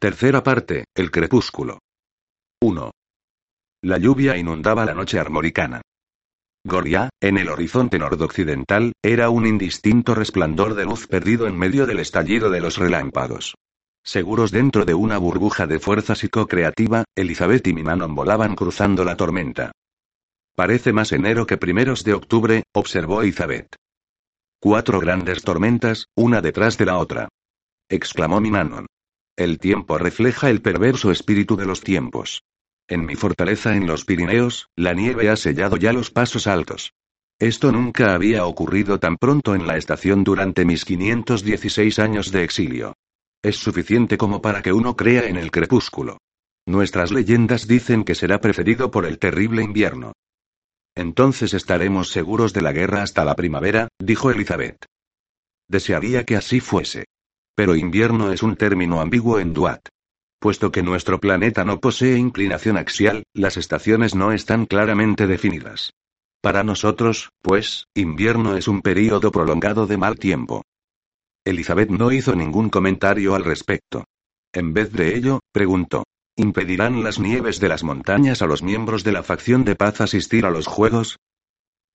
Tercera parte, el crepúsculo. 1. La lluvia inundaba la noche armoricana. Goria, en el horizonte nordoccidental, era un indistinto resplandor de luz perdido en medio del estallido de los relámpagos. Seguros dentro de una burbuja de fuerza psicocreativa, Elizabeth y Minanon volaban cruzando la tormenta. Parece más enero que primeros de octubre, observó Elizabeth. Cuatro grandes tormentas, una detrás de la otra. Exclamó Minanon. El tiempo refleja el perverso espíritu de los tiempos. En mi fortaleza en los Pirineos, la nieve ha sellado ya los pasos altos. Esto nunca había ocurrido tan pronto en la estación durante mis 516 años de exilio. Es suficiente como para que uno crea en el crepúsculo. Nuestras leyendas dicen que será precedido por el terrible invierno. Entonces estaremos seguros de la guerra hasta la primavera, dijo Elizabeth. Desearía que así fuese. Pero invierno es un término ambiguo en Duat. Puesto que nuestro planeta no posee inclinación axial, las estaciones no están claramente definidas. Para nosotros, pues, invierno es un período prolongado de mal tiempo. Elizabeth no hizo ningún comentario al respecto. En vez de ello, preguntó. ¿Impedirán las nieves de las montañas a los miembros de la facción de paz asistir a los juegos?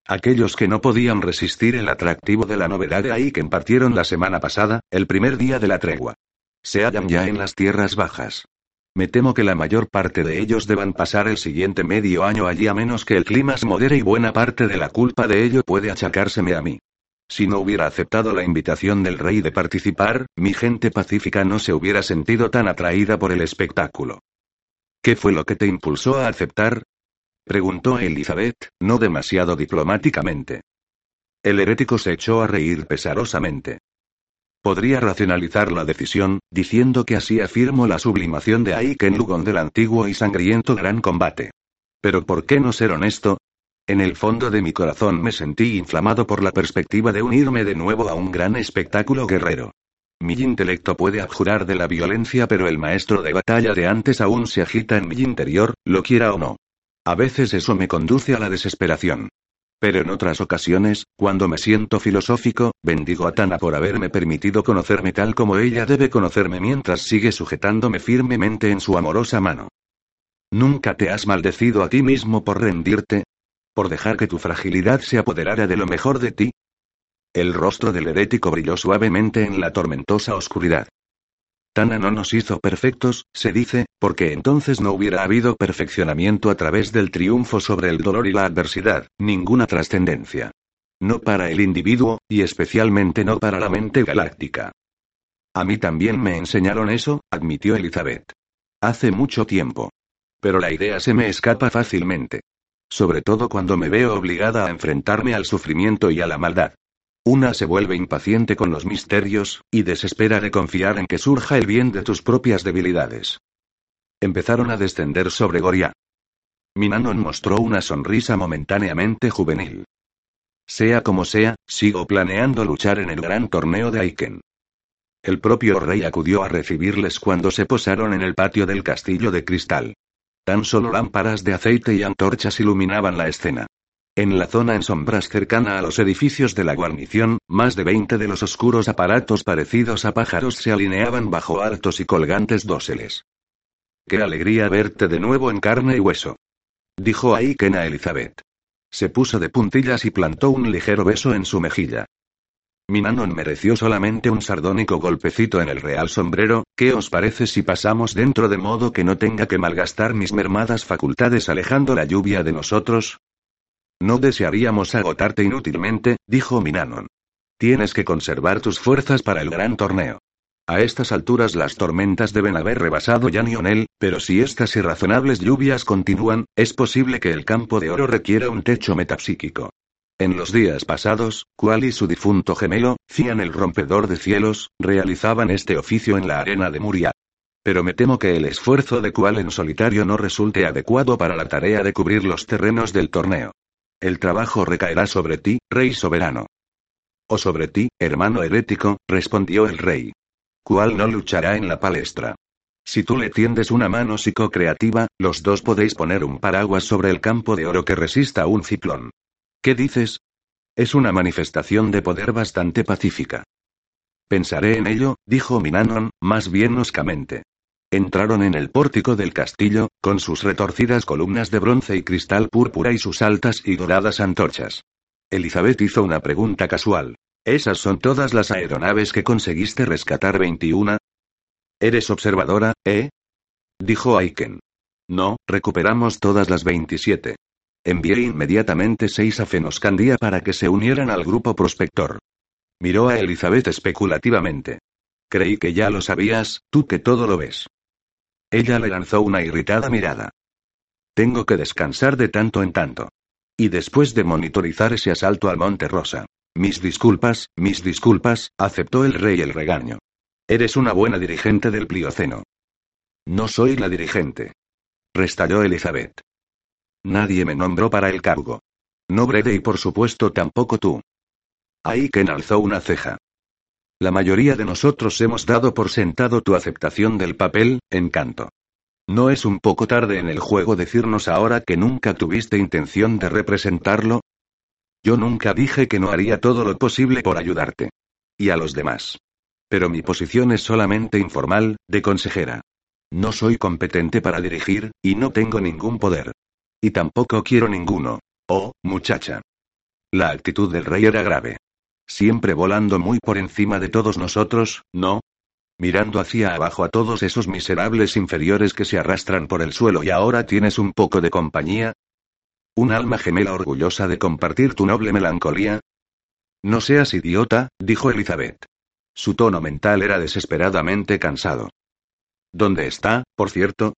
Aquellos que no podían resistir el atractivo de la novedad de ahí que impartieron la semana pasada, el primer día de la tregua. Se hallan ya en las tierras bajas. Me temo que la mayor parte de ellos deban pasar el siguiente medio año allí a menos que el clima se modere y buena parte de la culpa de ello puede achacárseme a mí. Si no hubiera aceptado la invitación del rey de participar, mi gente pacífica no se hubiera sentido tan atraída por el espectáculo. ¿Qué fue lo que te impulsó a aceptar? Preguntó Elizabeth, no demasiado diplomáticamente. El herético se echó a reír pesarosamente. Podría racionalizar la decisión, diciendo que así afirmo la sublimación de Aiken Lugon del antiguo y sangriento gran combate. Pero ¿por qué no ser honesto? En el fondo de mi corazón me sentí inflamado por la perspectiva de unirme de nuevo a un gran espectáculo guerrero. Mi intelecto puede abjurar de la violencia, pero el maestro de batalla de antes aún se agita en mi interior, lo quiera o no. A veces eso me conduce a la desesperación. Pero en otras ocasiones, cuando me siento filosófico, bendigo a Tana por haberme permitido conocerme tal como ella debe conocerme mientras sigue sujetándome firmemente en su amorosa mano. ¿Nunca te has maldecido a ti mismo por rendirte? ¿Por dejar que tu fragilidad se apoderara de lo mejor de ti? El rostro del herético brilló suavemente en la tormentosa oscuridad. Tana no nos hizo perfectos, se dice, porque entonces no hubiera habido perfeccionamiento a través del triunfo sobre el dolor y la adversidad, ninguna trascendencia. No para el individuo, y especialmente no para la mente galáctica. A mí también me enseñaron eso, admitió Elizabeth. Hace mucho tiempo. Pero la idea se me escapa fácilmente. Sobre todo cuando me veo obligada a enfrentarme al sufrimiento y a la maldad. Una se vuelve impaciente con los misterios, y desespera de confiar en que surja el bien de tus propias debilidades. Empezaron a descender sobre Goria. Minanon mostró una sonrisa momentáneamente juvenil. Sea como sea, sigo planeando luchar en el gran torneo de Aiken. El propio rey acudió a recibirles cuando se posaron en el patio del castillo de cristal. Tan solo lámparas de aceite y antorchas iluminaban la escena. En la zona en sombras cercana a los edificios de la guarnición, más de 20 de los oscuros aparatos parecidos a pájaros se alineaban bajo altos y colgantes dóseles. Qué alegría verte de nuevo en carne y hueso. Dijo Aiken a Elizabeth. Se puso de puntillas y plantó un ligero beso en su mejilla. Minanon mereció solamente un sardónico golpecito en el real sombrero, ¿qué os parece si pasamos dentro de modo que no tenga que malgastar mis mermadas facultades alejando la lluvia de nosotros? No desearíamos agotarte inútilmente, dijo Minanon. Tienes que conservar tus fuerzas para el gran torneo. A estas alturas las tormentas deben haber rebasado ya Nionel, pero si estas irrazonables lluvias continúan, es posible que el campo de oro requiera un techo metapsíquico. En los días pasados, Kual y su difunto gemelo, Cian el rompedor de cielos, realizaban este oficio en la arena de Muria. Pero me temo que el esfuerzo de Kual en solitario no resulte adecuado para la tarea de cubrir los terrenos del torneo. El trabajo recaerá sobre ti, rey soberano. O sobre ti, hermano herético, respondió el rey. Kual no luchará en la palestra. Si tú le tiendes una mano psicocreativa, los dos podéis poner un paraguas sobre el campo de oro que resista un ciclón. ¿Qué dices? Es una manifestación de poder bastante pacífica. Pensaré en ello, dijo Minanon, más bien oscamente. Entraron en el pórtico del castillo, con sus retorcidas columnas de bronce y cristal púrpura y sus altas y doradas antorchas. Elizabeth hizo una pregunta casual. ¿Esas son todas las aeronaves que conseguiste rescatar 21? ¿Eres observadora, eh? Dijo Aiken. No, recuperamos todas las 27. Envié inmediatamente seis a Fenoscandía para que se unieran al grupo prospector. Miró a Elizabeth especulativamente. Creí que ya lo sabías, tú que todo lo ves. Ella le lanzó una irritada mirada. Tengo que descansar de tanto en tanto. Y después de monitorizar ese asalto al Monte Rosa. Mis disculpas, mis disculpas, aceptó el rey el regaño. Eres una buena dirigente del Plioceno. No soy la dirigente. Restalló Elizabeth. Nadie me nombró para el cargo. No Brede y por supuesto tampoco tú. Aiken alzó una ceja. La mayoría de nosotros hemos dado por sentado tu aceptación del papel, encanto. ¿No es un poco tarde en el juego decirnos ahora que nunca tuviste intención de representarlo? Yo nunca dije que no haría todo lo posible por ayudarte. Y a los demás. Pero mi posición es solamente informal, de consejera. No soy competente para dirigir, y no tengo ningún poder. Y tampoco quiero ninguno. Oh, muchacha. La actitud del rey era grave. Siempre volando muy por encima de todos nosotros, ¿no? Mirando hacia abajo a todos esos miserables inferiores que se arrastran por el suelo y ahora tienes un poco de compañía. ¿Un alma gemela orgullosa de compartir tu noble melancolía? No seas idiota, dijo Elizabeth. Su tono mental era desesperadamente cansado. ¿Dónde está, por cierto?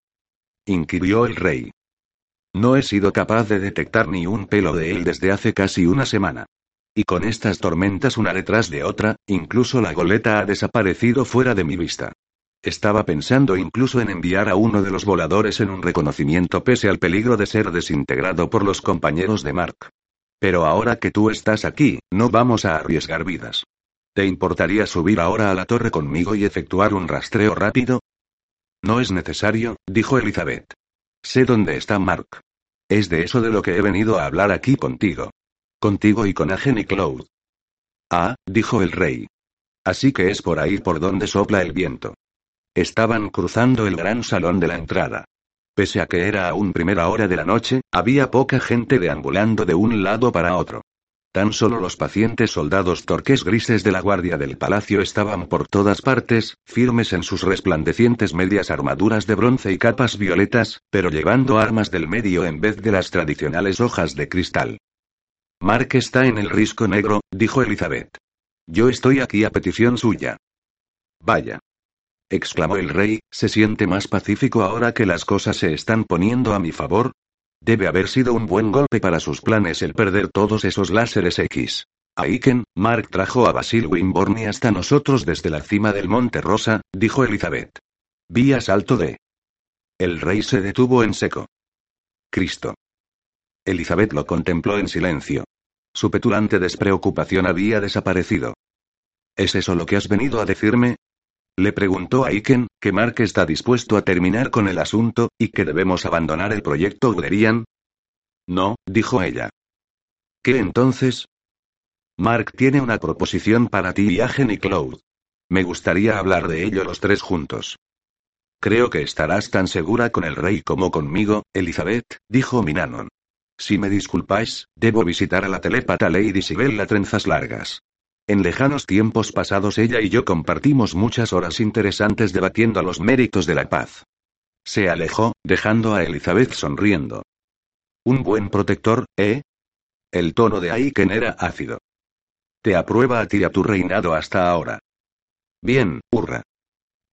inquirió el rey. No he sido capaz de detectar ni un pelo de él desde hace casi una semana. Y con estas tormentas una detrás de otra, incluso la goleta ha desaparecido fuera de mi vista. Estaba pensando incluso en enviar a uno de los voladores en un reconocimiento pese al peligro de ser desintegrado por los compañeros de Mark. Pero ahora que tú estás aquí, no vamos a arriesgar vidas. ¿Te importaría subir ahora a la torre conmigo y efectuar un rastreo rápido? No es necesario, dijo Elizabeth. Sé dónde está Mark. Es de eso de lo que he venido a hablar aquí contigo. Contigo y con Agen y Cloud. Ah, dijo el rey. Así que es por ahí por donde sopla el viento. Estaban cruzando el gran salón de la entrada. Pese a que era aún primera hora de la noche, había poca gente deambulando de un lado para otro. Tan solo los pacientes soldados torques grises de la guardia del palacio estaban por todas partes, firmes en sus resplandecientes medias armaduras de bronce y capas violetas, pero llevando armas del medio en vez de las tradicionales hojas de cristal. Mark está en el risco negro, dijo Elizabeth. Yo estoy aquí a petición suya. Vaya. exclamó el rey, ¿se siente más pacífico ahora que las cosas se están poniendo a mi favor? Debe haber sido un buen golpe para sus planes el perder todos esos láseres X. Aiken, Mark trajo a Basil Wimborne hasta nosotros desde la cima del Monte Rosa, dijo Elizabeth. Vía salto de. El rey se detuvo en seco. Cristo. Elizabeth lo contempló en silencio. Su petulante despreocupación había desaparecido. ¿Es eso lo que has venido a decirme? Le preguntó a Iken, que Mark está dispuesto a terminar con el asunto, y que debemos abandonar el proyecto Uderian. No, dijo ella. ¿Qué entonces? Mark tiene una proposición para ti y Agen y Cloud. Me gustaría hablar de ello los tres juntos. Creo que estarás tan segura con el rey como conmigo, Elizabeth, dijo Minanon. Si me disculpáis, debo visitar a la telépata Lady Sibel a trenzas largas. En lejanos tiempos pasados ella y yo compartimos muchas horas interesantes debatiendo los méritos de la paz. Se alejó, dejando a Elizabeth sonriendo. Un buen protector, ¿eh? El tono de Aiken era ácido. Te aprueba a ti a tu reinado hasta ahora. Bien, hurra.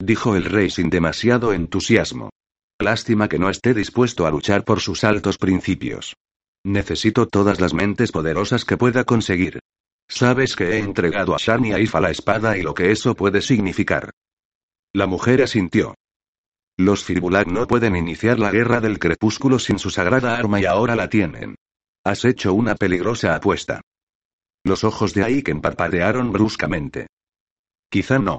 Dijo el rey sin demasiado entusiasmo. Lástima que no esté dispuesto a luchar por sus altos principios. Necesito todas las mentes poderosas que pueda conseguir. Sabes que he entregado a Shani y Aifa la espada y lo que eso puede significar. La mujer asintió. Los Firbulag no pueden iniciar la guerra del crepúsculo sin su sagrada arma y ahora la tienen. Has hecho una peligrosa apuesta. Los ojos de Aiken parpadearon bruscamente. Quizá no.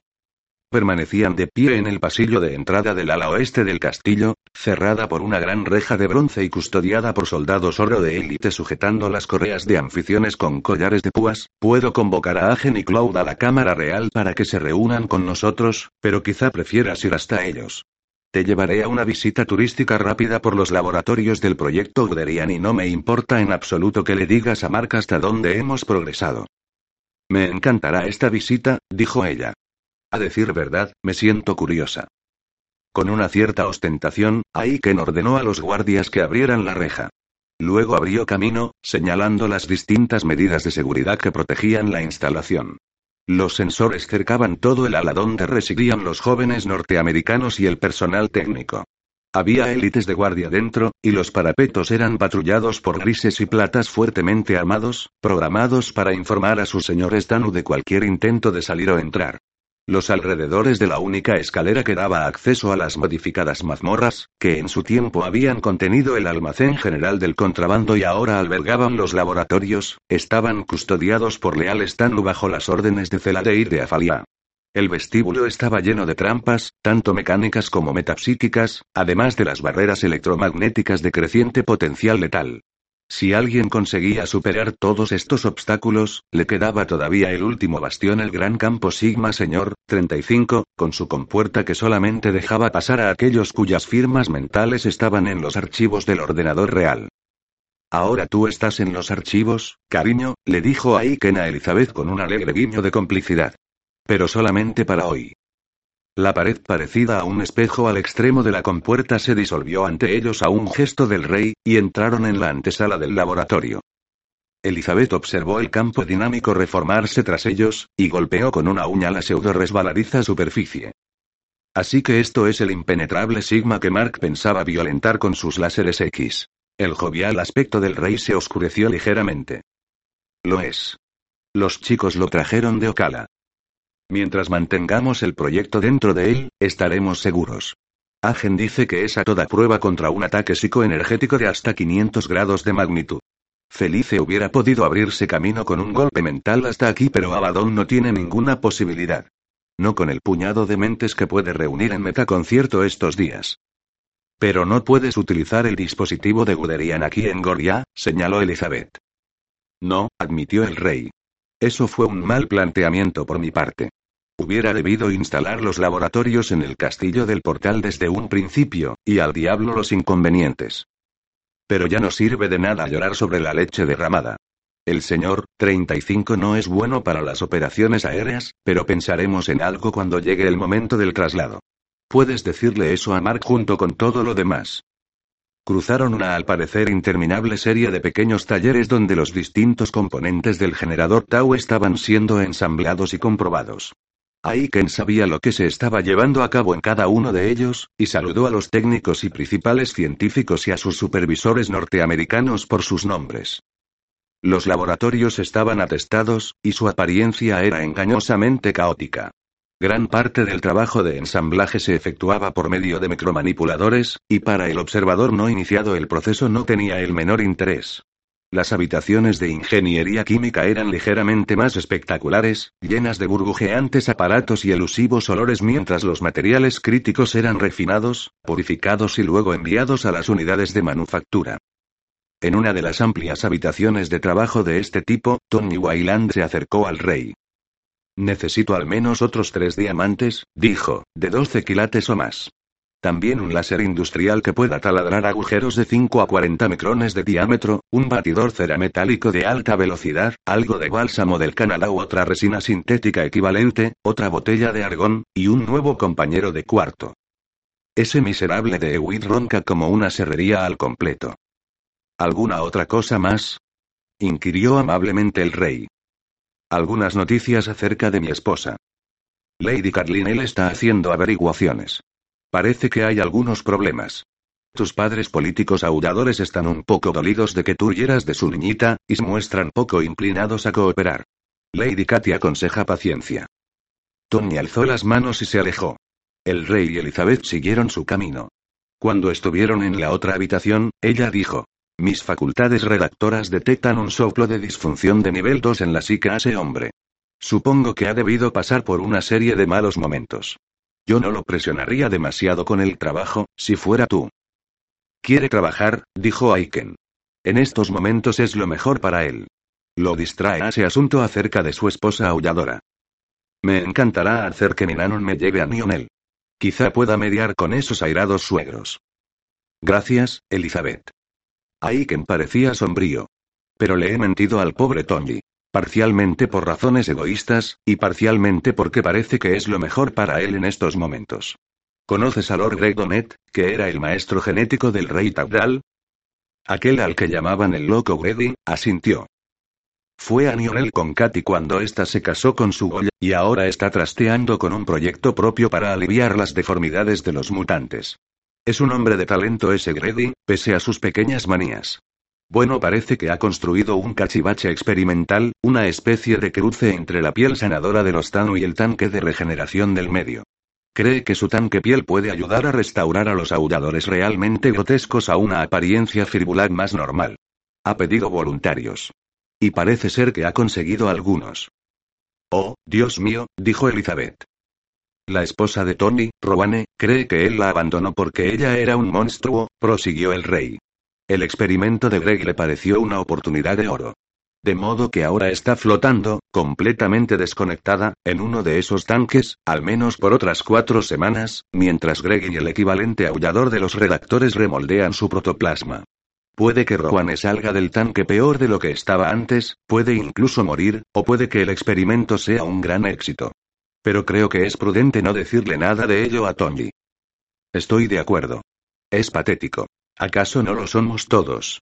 Permanecían de pie en el pasillo de entrada del ala oeste del castillo, cerrada por una gran reja de bronce y custodiada por soldados oro de élite sujetando las correas de anficiones con collares de púas. Puedo convocar a Agen y Cloud a la Cámara Real para que se reúnan con nosotros, pero quizá prefieras ir hasta ellos. Te llevaré a una visita turística rápida por los laboratorios del proyecto Guderian y no me importa en absoluto que le digas a Mark hasta dónde hemos progresado. Me encantará esta visita, dijo ella. A decir verdad, me siento curiosa. Con una cierta ostentación, Aiken ordenó a los guardias que abrieran la reja. Luego abrió camino, señalando las distintas medidas de seguridad que protegían la instalación. Los sensores cercaban todo el ala donde residían los jóvenes norteamericanos y el personal técnico. Había élites de guardia dentro, y los parapetos eran patrullados por grises y platas fuertemente armados, programados para informar a sus señores Danu de cualquier intento de salir o entrar. Los alrededores de la única escalera que daba acceso a las modificadas mazmorras, que en su tiempo habían contenido el almacén general del contrabando y ahora albergaban los laboratorios, estaban custodiados por leales Tanu bajo las órdenes de Celadeir de Afalia. El vestíbulo estaba lleno de trampas, tanto mecánicas como metapsíquicas, además de las barreras electromagnéticas de creciente potencial letal. Si alguien conseguía superar todos estos obstáculos, le quedaba todavía el último bastión, el gran campo Sigma Señor, 35, con su compuerta que solamente dejaba pasar a aquellos cuyas firmas mentales estaban en los archivos del ordenador real. Ahora tú estás en los archivos, cariño, le dijo Aiken a Elizabeth con un alegre guiño de complicidad. Pero solamente para hoy. La pared parecida a un espejo al extremo de la compuerta se disolvió ante ellos a un gesto del rey, y entraron en la antesala del laboratorio. Elizabeth observó el campo dinámico reformarse tras ellos, y golpeó con una uña la pseudo resbaladiza superficie. Así que esto es el impenetrable sigma que Mark pensaba violentar con sus láseres X. El jovial aspecto del rey se oscureció ligeramente. Lo es. Los chicos lo trajeron de Ocala. Mientras mantengamos el proyecto dentro de él, estaremos seguros. Agen dice que es a toda prueba contra un ataque psicoenergético de hasta 500 grados de magnitud. Felice hubiera podido abrirse camino con un golpe mental hasta aquí, pero Abaddon no tiene ninguna posibilidad. No con el puñado de mentes que puede reunir en metaconcierto estos días. Pero no puedes utilizar el dispositivo de Guderian aquí en Goria, señaló Elizabeth. No, admitió el rey. Eso fue un mal planteamiento por mi parte. Hubiera debido instalar los laboratorios en el castillo del portal desde un principio, y al diablo los inconvenientes. Pero ya no sirve de nada llorar sobre la leche derramada. El señor 35 no es bueno para las operaciones aéreas, pero pensaremos en algo cuando llegue el momento del traslado. Puedes decirle eso a Mark junto con todo lo demás. Cruzaron una al parecer interminable serie de pequeños talleres donde los distintos componentes del generador Tau estaban siendo ensamblados y comprobados. Aiken sabía lo que se estaba llevando a cabo en cada uno de ellos, y saludó a los técnicos y principales científicos y a sus supervisores norteamericanos por sus nombres. Los laboratorios estaban atestados, y su apariencia era engañosamente caótica. Gran parte del trabajo de ensamblaje se efectuaba por medio de micromanipuladores, y para el observador no iniciado el proceso no tenía el menor interés. Las habitaciones de ingeniería química eran ligeramente más espectaculares, llenas de burbujeantes aparatos y elusivos olores mientras los materiales críticos eran refinados, purificados y luego enviados a las unidades de manufactura. En una de las amplias habitaciones de trabajo de este tipo, Tony Wayland se acercó al rey. Necesito al menos otros tres diamantes, dijo, de 12 quilates o más. También un láser industrial que pueda taladrar agujeros de 5 a 40 micrones de diámetro, un batidor cerametálico de alta velocidad, algo de bálsamo del Canadá u otra resina sintética equivalente, otra botella de argón, y un nuevo compañero de cuarto. Ese miserable de Ewit ronca como una serrería al completo. ¿Alguna otra cosa más? inquirió amablemente el rey. Algunas noticias acerca de mi esposa. Lady Carlinel está haciendo averiguaciones. Parece que hay algunos problemas. Tus padres políticos audadores están un poco dolidos de que tú hieras de su niñita, y se muestran poco inclinados a cooperar. Lady Katy aconseja paciencia. Tony alzó las manos y se alejó. El rey y Elizabeth siguieron su camino. Cuando estuvieron en la otra habitación, ella dijo. Mis facultades redactoras detectan un soplo de disfunción de nivel 2 en la psique a ese hombre. Supongo que ha debido pasar por una serie de malos momentos. Yo no lo presionaría demasiado con el trabajo, si fuera tú. Quiere trabajar, dijo Aiken. En estos momentos es lo mejor para él. Lo distrae ese asunto acerca de su esposa aulladora. Me encantará hacer que Ninanon me lleve a Nionel. Quizá pueda mediar con esos airados suegros. Gracias, Elizabeth. Aiken parecía sombrío. Pero le he mentido al pobre Tony. Parcialmente por razones egoístas, y parcialmente porque parece que es lo mejor para él en estos momentos. ¿Conoces a Lord Greg Donet, que era el maestro genético del rey Tabdal? Aquel al que llamaban el loco Grady, asintió. Fue a Nionel con Katy cuando ésta se casó con su Goya, y ahora está trasteando con un proyecto propio para aliviar las deformidades de los mutantes. Es un hombre de talento ese Grady, pese a sus pequeñas manías. Bueno, parece que ha construido un cachivache experimental, una especie de cruce entre la piel sanadora de los Tanu y el tanque de regeneración del medio. Cree que su tanque piel puede ayudar a restaurar a los aulladores realmente grotescos a una apariencia fibular más normal. Ha pedido voluntarios. Y parece ser que ha conseguido algunos. Oh, Dios mío, dijo Elizabeth. La esposa de Tony, Rowane, cree que él la abandonó porque ella era un monstruo, prosiguió el rey. El experimento de Greg le pareció una oportunidad de oro. De modo que ahora está flotando, completamente desconectada, en uno de esos tanques, al menos por otras cuatro semanas, mientras Greg y el equivalente aullador de los redactores remoldean su protoplasma. Puede que Rowan salga del tanque peor de lo que estaba antes, puede incluso morir, o puede que el experimento sea un gran éxito. Pero creo que es prudente no decirle nada de ello a Tony. Estoy de acuerdo. Es patético. ¿Acaso no lo somos todos?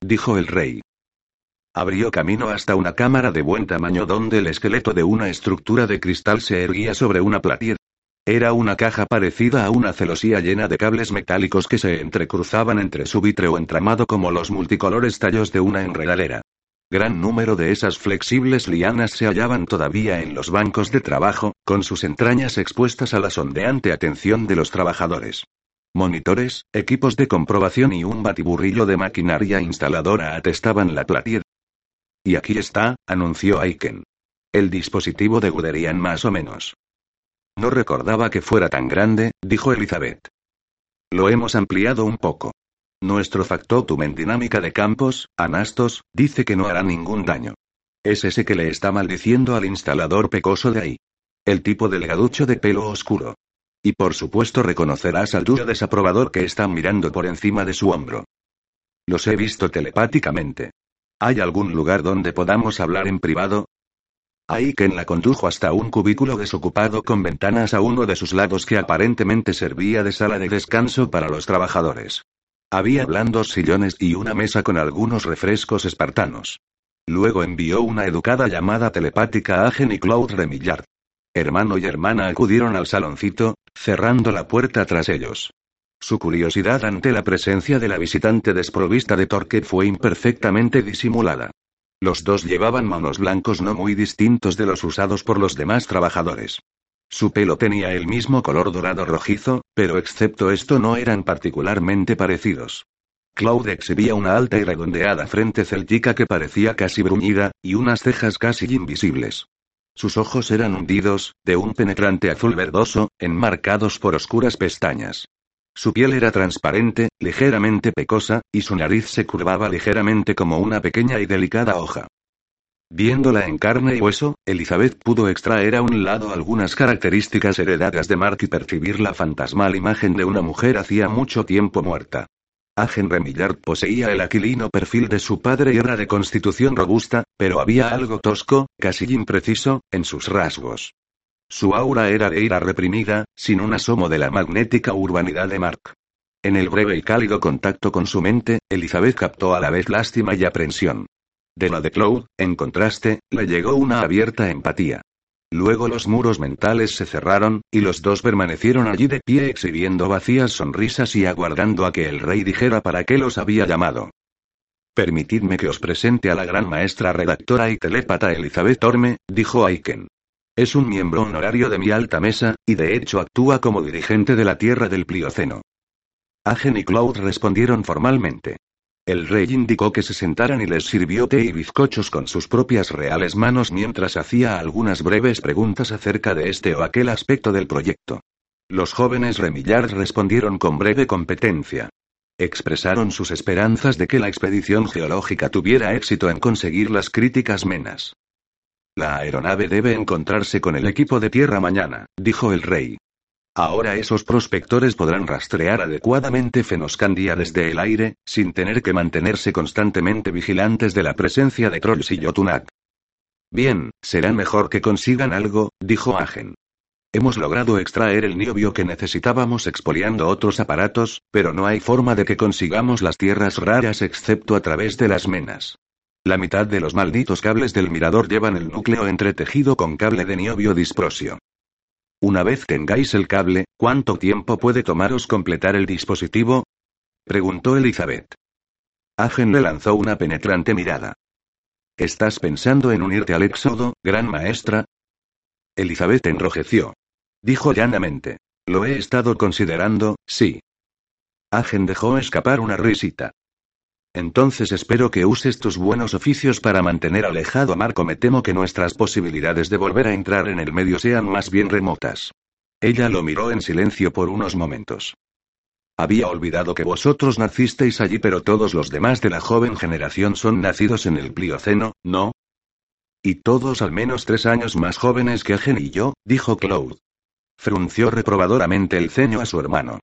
Dijo el rey. Abrió camino hasta una cámara de buen tamaño donde el esqueleto de una estructura de cristal se erguía sobre una platilla. Era una caja parecida a una celosía llena de cables metálicos que se entrecruzaban entre su vítreo entramado como los multicolores tallos de una enredadera. Gran número de esas flexibles lianas se hallaban todavía en los bancos de trabajo, con sus entrañas expuestas a la sondeante atención de los trabajadores. Monitores, equipos de comprobación y un batiburrillo de maquinaria instaladora atestaban la platier. Y aquí está, anunció Aiken. El dispositivo de Guderian más o menos. No recordaba que fuera tan grande, dijo Elizabeth. Lo hemos ampliado un poco. Nuestro factotum dinámica de campos, anastos, dice que no hará ningún daño. Es ese que le está maldiciendo al instalador pecoso de ahí. El tipo delgaducho de pelo oscuro. Y por supuesto reconocerás al duro desaprobador que está mirando por encima de su hombro. Los he visto telepáticamente. ¿Hay algún lugar donde podamos hablar en privado? Aiken la condujo hasta un cubículo desocupado con ventanas a uno de sus lados que aparentemente servía de sala de descanso para los trabajadores. Había blandos sillones y una mesa con algunos refrescos espartanos. Luego envió una educada llamada telepática a Agen y Claude Remillard. Hermano y hermana acudieron al saloncito, cerrando la puerta tras ellos. Su curiosidad ante la presencia de la visitante desprovista de torque fue imperfectamente disimulada. Los dos llevaban manos blancos no muy distintos de los usados por los demás trabajadores. Su pelo tenía el mismo color dorado rojizo, pero excepto esto no eran particularmente parecidos. Claude exhibía una alta y redondeada frente celtica que parecía casi bruñida, y unas cejas casi invisibles. Sus ojos eran hundidos, de un penetrante azul verdoso, enmarcados por oscuras pestañas. Su piel era transparente, ligeramente pecosa, y su nariz se curvaba ligeramente como una pequeña y delicada hoja. Viéndola en carne y hueso, Elizabeth pudo extraer a un lado algunas características heredadas de Mark y percibir la fantasmal imagen de una mujer hacía mucho tiempo muerta. Agen Remillard poseía el aquilino perfil de su padre y era de constitución robusta, pero había algo tosco, casi impreciso, en sus rasgos. Su aura era de ira reprimida, sin un asomo de la magnética urbanidad de Mark. En el breve y cálido contacto con su mente, Elizabeth captó a la vez lástima y aprensión. De la de Claude, en contraste, le llegó una abierta empatía. Luego los muros mentales se cerraron, y los dos permanecieron allí de pie exhibiendo vacías sonrisas y aguardando a que el rey dijera para qué los había llamado. Permitidme que os presente a la gran maestra redactora y telépata Elizabeth Orme, dijo Aiken. Es un miembro honorario de mi alta mesa, y de hecho actúa como dirigente de la Tierra del Plioceno. Agen y Cloud respondieron formalmente. El rey indicó que se sentaran y les sirvió té y bizcochos con sus propias reales manos mientras hacía algunas breves preguntas acerca de este o aquel aspecto del proyecto. Los jóvenes Remillard respondieron con breve competencia. Expresaron sus esperanzas de que la expedición geológica tuviera éxito en conseguir las críticas menas. La aeronave debe encontrarse con el equipo de tierra mañana, dijo el rey. Ahora esos prospectores podrán rastrear adecuadamente Fenoscandia desde el aire, sin tener que mantenerse constantemente vigilantes de la presencia de trolls y Yotunak. Bien, será mejor que consigan algo, dijo Agen. Hemos logrado extraer el niobio que necesitábamos expoliando otros aparatos, pero no hay forma de que consigamos las tierras raras excepto a través de las menas. La mitad de los malditos cables del mirador llevan el núcleo entretejido con cable de niobio disprosio. Una vez tengáis el cable, ¿cuánto tiempo puede tomaros completar el dispositivo? preguntó Elizabeth. Agen le lanzó una penetrante mirada. ¿Estás pensando en unirte al éxodo, gran maestra? Elizabeth enrojeció. Dijo llanamente. Lo he estado considerando, sí. Agen dejó escapar una risita. Entonces espero que uses tus buenos oficios para mantener alejado a Marco. Me temo que nuestras posibilidades de volver a entrar en el medio sean más bien remotas. Ella lo miró en silencio por unos momentos. Había olvidado que vosotros nacisteis allí, pero todos los demás de la joven generación son nacidos en el Plioceno, ¿no? Y todos al menos tres años más jóvenes que Agen y yo, dijo Claude. Frunció reprobadoramente el ceño a su hermano.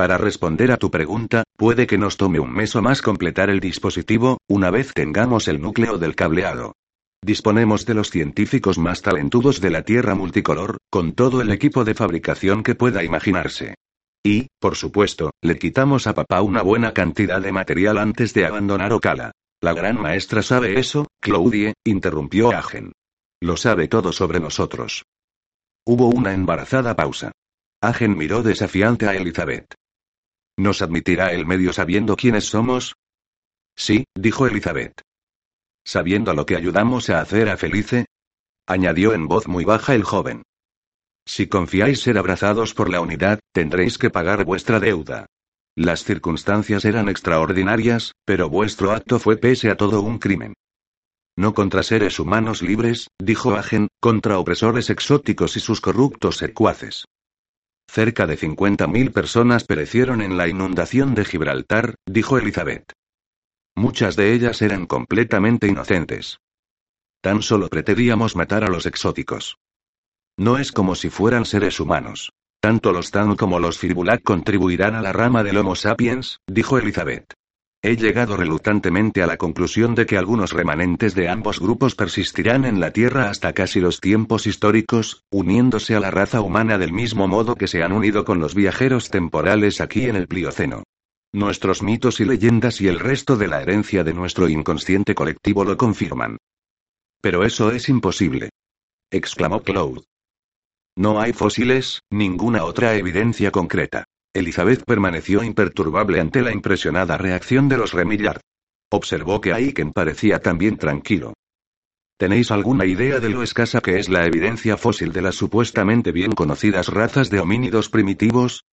Para responder a tu pregunta, puede que nos tome un mes o más completar el dispositivo, una vez tengamos el núcleo del cableado. Disponemos de los científicos más talentudos de la Tierra multicolor, con todo el equipo de fabricación que pueda imaginarse. Y, por supuesto, le quitamos a papá una buena cantidad de material antes de abandonar Ocala. La gran maestra sabe eso, Claudie, interrumpió Agen. Lo sabe todo sobre nosotros. Hubo una embarazada pausa. Agen miró desafiante a Elizabeth. ¿Nos admitirá el medio sabiendo quiénes somos? Sí, dijo Elizabeth. ¿Sabiendo lo que ayudamos a hacer a Felice? añadió en voz muy baja el joven. Si confiáis ser abrazados por la unidad, tendréis que pagar vuestra deuda. Las circunstancias eran extraordinarias, pero vuestro acto fue pese a todo un crimen. No contra seres humanos libres, dijo Agen, contra opresores exóticos y sus corruptos secuaces. Cerca de 50.000 personas perecieron en la inundación de Gibraltar, dijo Elizabeth. Muchas de ellas eran completamente inocentes. Tan solo pretendíamos matar a los exóticos. No es como si fueran seres humanos. Tanto los Tan como los Firbulak contribuirán a la rama del Homo sapiens, dijo Elizabeth. He llegado reluctantemente a la conclusión de que algunos remanentes de ambos grupos persistirán en la Tierra hasta casi los tiempos históricos, uniéndose a la raza humana del mismo modo que se han unido con los viajeros temporales aquí en el Plioceno. Nuestros mitos y leyendas y el resto de la herencia de nuestro inconsciente colectivo lo confirman. Pero eso es imposible. exclamó Claude. No hay fósiles, ninguna otra evidencia concreta. Elizabeth permaneció imperturbable ante la impresionada reacción de los Remillard. Observó que Aiken parecía también tranquilo. ¿Tenéis alguna idea de lo escasa que es la evidencia fósil de las supuestamente bien conocidas razas de homínidos primitivos?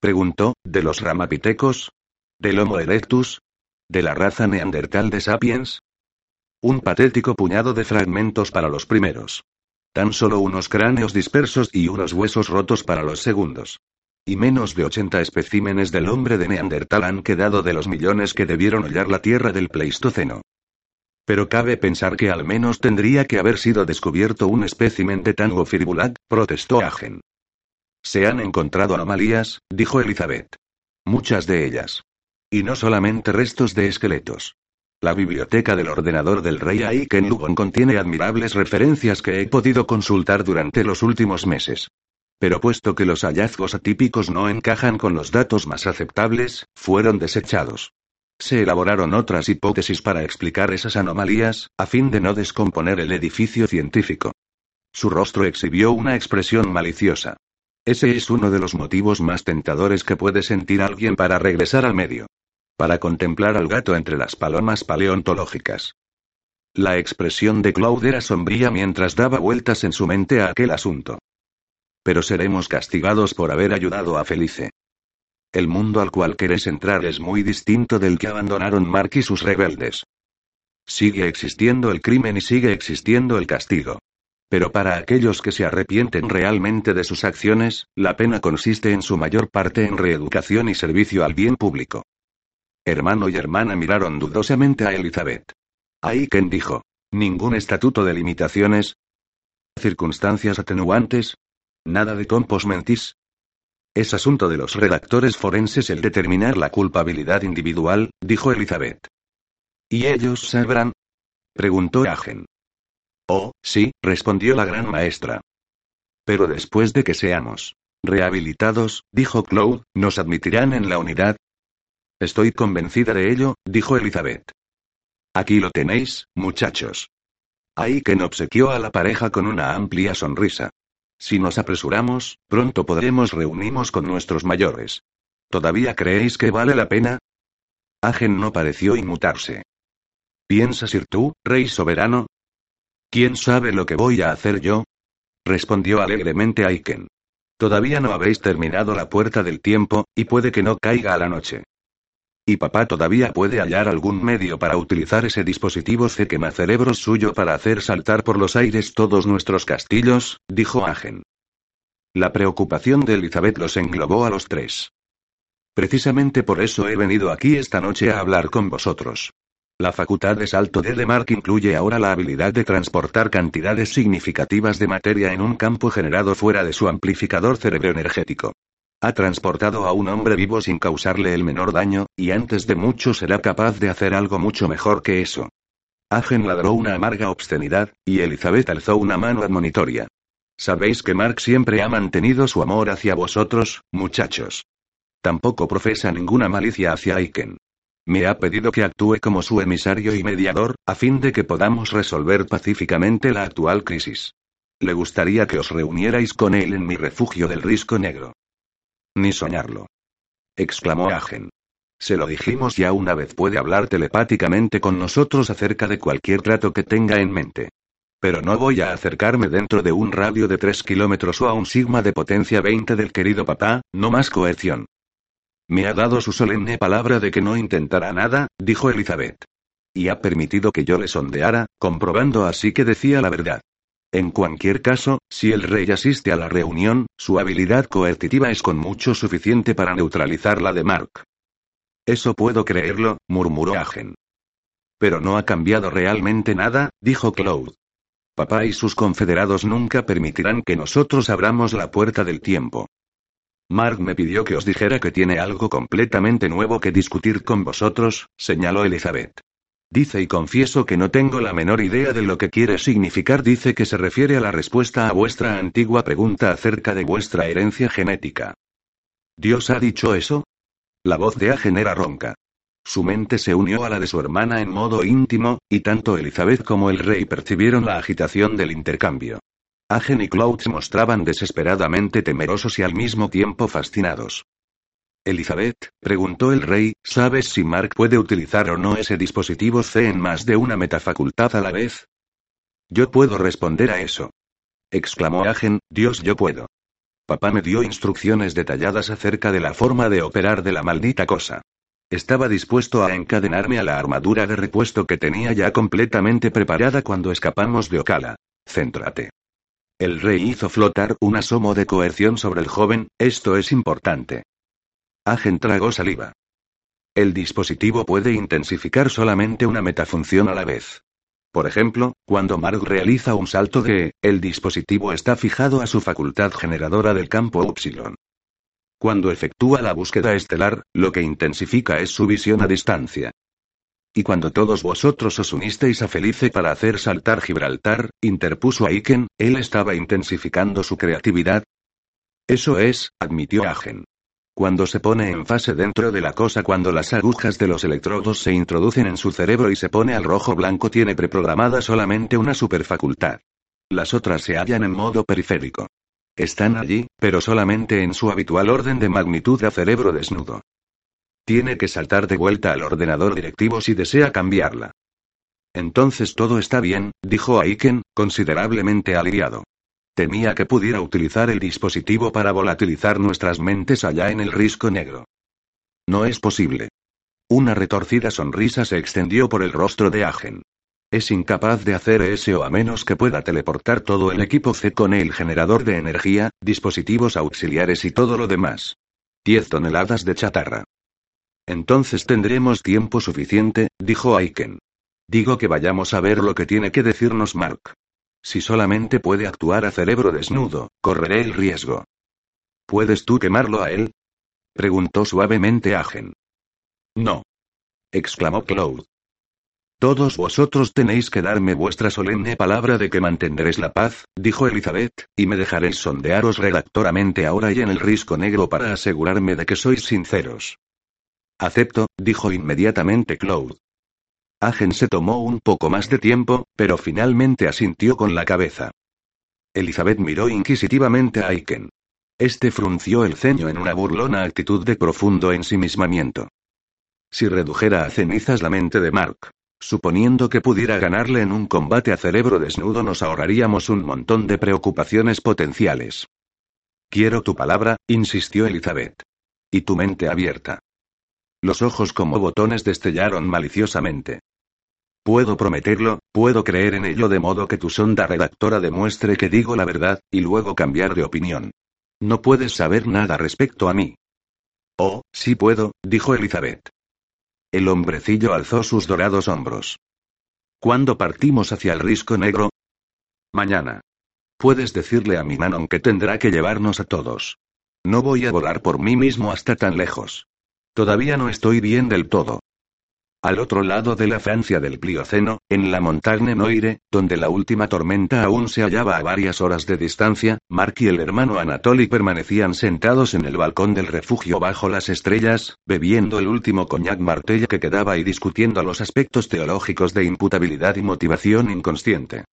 Preguntó, ¿de los ramapitecos? ¿Del Homo erectus? ¿De la raza neandertal de sapiens? Un patético puñado de fragmentos para los primeros. Tan solo unos cráneos dispersos y unos huesos rotos para los segundos. Y menos de 80 especímenes del hombre de Neandertal han quedado de los millones que debieron hollar la tierra del Pleistoceno. Pero cabe pensar que al menos tendría que haber sido descubierto un espécimen de Tango firbulat, protestó Agen. Se han encontrado anomalías, dijo Elizabeth. Muchas de ellas. Y no solamente restos de esqueletos. La biblioteca del ordenador del rey Aiken Lugon contiene admirables referencias que he podido consultar durante los últimos meses. Pero puesto que los hallazgos atípicos no encajan con los datos más aceptables, fueron desechados. Se elaboraron otras hipótesis para explicar esas anomalías, a fin de no descomponer el edificio científico. Su rostro exhibió una expresión maliciosa. Ese es uno de los motivos más tentadores que puede sentir alguien para regresar al medio. Para contemplar al gato entre las palomas paleontológicas. La expresión de Cloud era sombría mientras daba vueltas en su mente a aquel asunto. Pero seremos castigados por haber ayudado a Felice. El mundo al cual querés entrar es muy distinto del que abandonaron Mark y sus rebeldes. Sigue existiendo el crimen y sigue existiendo el castigo. Pero para aquellos que se arrepienten realmente de sus acciones, la pena consiste en su mayor parte en reeducación y servicio al bien público. Hermano y hermana miraron dudosamente a Elizabeth. Aiken dijo. ¿Ningún estatuto de limitaciones? ¿Circunstancias atenuantes? ¿Nada de compos mentis? Es asunto de los redactores forenses el determinar la culpabilidad individual, dijo Elizabeth. ¿Y ellos sabrán? preguntó Agen. Oh, sí, respondió la gran maestra. Pero después de que seamos rehabilitados, dijo Claude, ¿nos admitirán en la unidad? Estoy convencida de ello, dijo Elizabeth. Aquí lo tenéis, muchachos. Aiken obsequió a la pareja con una amplia sonrisa. Si nos apresuramos, pronto podremos reunirnos con nuestros mayores. ¿Todavía creéis que vale la pena? Agen no pareció inmutarse. ¿Piensas ir tú, rey soberano? ¿Quién sabe lo que voy a hacer yo? respondió alegremente Aiken. Todavía no habéis terminado la puerta del tiempo, y puede que no caiga a la noche. Y papá todavía puede hallar algún medio para utilizar ese dispositivo C cerebro suyo para hacer saltar por los aires todos nuestros castillos, dijo Agen. La preocupación de Elizabeth los englobó a los tres. Precisamente por eso he venido aquí esta noche a hablar con vosotros. La facultad de salto de Demark incluye ahora la habilidad de transportar cantidades significativas de materia en un campo generado fuera de su amplificador cerebroenergético. Ha transportado a un hombre vivo sin causarle el menor daño, y antes de mucho será capaz de hacer algo mucho mejor que eso. Agen ladró una amarga obscenidad, y Elizabeth alzó una mano admonitoria. Sabéis que Mark siempre ha mantenido su amor hacia vosotros, muchachos. Tampoco profesa ninguna malicia hacia Aiken. Me ha pedido que actúe como su emisario y mediador, a fin de que podamos resolver pacíficamente la actual crisis. Le gustaría que os reunierais con él en mi refugio del Risco Negro. Ni soñarlo. exclamó Agen. Se lo dijimos ya una vez puede hablar telepáticamente con nosotros acerca de cualquier trato que tenga en mente. Pero no voy a acercarme dentro de un radio de 3 kilómetros o a un sigma de potencia 20 del querido papá, no más coerción. Me ha dado su solemne palabra de que no intentará nada, dijo Elizabeth. Y ha permitido que yo le sondeara, comprobando así que decía la verdad. En cualquier caso, si el rey asiste a la reunión, su habilidad coercitiva es con mucho suficiente para neutralizar la de Mark. Eso puedo creerlo, murmuró Agen. Pero no ha cambiado realmente nada, dijo Claude. Papá y sus confederados nunca permitirán que nosotros abramos la puerta del tiempo. Mark me pidió que os dijera que tiene algo completamente nuevo que discutir con vosotros, señaló Elizabeth. Dice y confieso que no tengo la menor idea de lo que quiere significar. Dice que se refiere a la respuesta a vuestra antigua pregunta acerca de vuestra herencia genética. ¿Dios ha dicho eso? La voz de Agen era ronca. Su mente se unió a la de su hermana en modo íntimo, y tanto Elizabeth como el rey percibieron la agitación del intercambio. Agen y Cloud se mostraban desesperadamente temerosos y al mismo tiempo fascinados. Elizabeth, preguntó el rey, ¿sabes si Mark puede utilizar o no ese dispositivo C en más de una metafacultad a la vez? Yo puedo responder a eso. Exclamó Agen, Dios yo puedo. Papá me dio instrucciones detalladas acerca de la forma de operar de la maldita cosa. Estaba dispuesto a encadenarme a la armadura de repuesto que tenía ya completamente preparada cuando escapamos de Ocala. Céntrate. El rey hizo flotar un asomo de coerción sobre el joven, esto es importante. Agen tragó saliva. El dispositivo puede intensificar solamente una metafunción a la vez. Por ejemplo, cuando Mark realiza un salto de, el dispositivo está fijado a su facultad generadora del campo Upsilon. Cuando efectúa la búsqueda estelar, lo que intensifica es su visión a distancia. Y cuando todos vosotros os unisteis a Felice para hacer saltar Gibraltar, interpuso Aiken, él estaba intensificando su creatividad. Eso es, admitió Agen. Cuando se pone en fase dentro de la cosa, cuando las agujas de los electrodos se introducen en su cerebro y se pone al rojo blanco, tiene preprogramada solamente una superfacultad. Las otras se hallan en modo periférico. Están allí, pero solamente en su habitual orden de magnitud a cerebro desnudo. Tiene que saltar de vuelta al ordenador directivo si desea cambiarla. Entonces todo está bien, dijo Aiken, considerablemente aliviado. Temía que pudiera utilizar el dispositivo para volatilizar nuestras mentes allá en el risco negro. No es posible. Una retorcida sonrisa se extendió por el rostro de Agen. Es incapaz de hacer eso a menos que pueda teleportar todo el equipo C con el generador de energía, dispositivos auxiliares y todo lo demás. Diez toneladas de chatarra. Entonces tendremos tiempo suficiente, dijo Aiken. Digo que vayamos a ver lo que tiene que decirnos Mark. Si solamente puede actuar a cerebro desnudo, correré el riesgo. ¿Puedes tú quemarlo a él? preguntó suavemente Agen. No. exclamó Claude. Todos vosotros tenéis que darme vuestra solemne palabra de que mantendréis la paz, dijo Elizabeth, y me dejaréis sondearos redactoramente ahora y en el risco negro para asegurarme de que sois sinceros. Acepto, dijo inmediatamente Claude. Agen se tomó un poco más de tiempo, pero finalmente asintió con la cabeza. Elizabeth miró inquisitivamente a Aiken. Este frunció el ceño en una burlona actitud de profundo ensimismamiento. Si redujera a cenizas la mente de Mark, suponiendo que pudiera ganarle en un combate a cerebro desnudo, nos ahorraríamos un montón de preocupaciones potenciales. Quiero tu palabra, insistió Elizabeth. Y tu mente abierta. Los ojos como botones destellaron maliciosamente. Puedo prometerlo, puedo creer en ello de modo que tu sonda redactora demuestre que digo la verdad, y luego cambiar de opinión. No puedes saber nada respecto a mí. Oh, sí puedo, dijo Elizabeth. El hombrecillo alzó sus dorados hombros. ¿Cuándo partimos hacia el risco negro? Mañana. Puedes decirle a mi Manon que tendrá que llevarnos a todos. No voy a volar por mí mismo hasta tan lejos. Todavía no estoy bien del todo. Al otro lado de la Francia del Plioceno, en la Montagne Noire, donde la última tormenta aún se hallaba a varias horas de distancia, Mark y el hermano Anatoly permanecían sentados en el balcón del refugio bajo las estrellas, bebiendo el último coñac martella que quedaba y discutiendo los aspectos teológicos de imputabilidad y motivación inconsciente.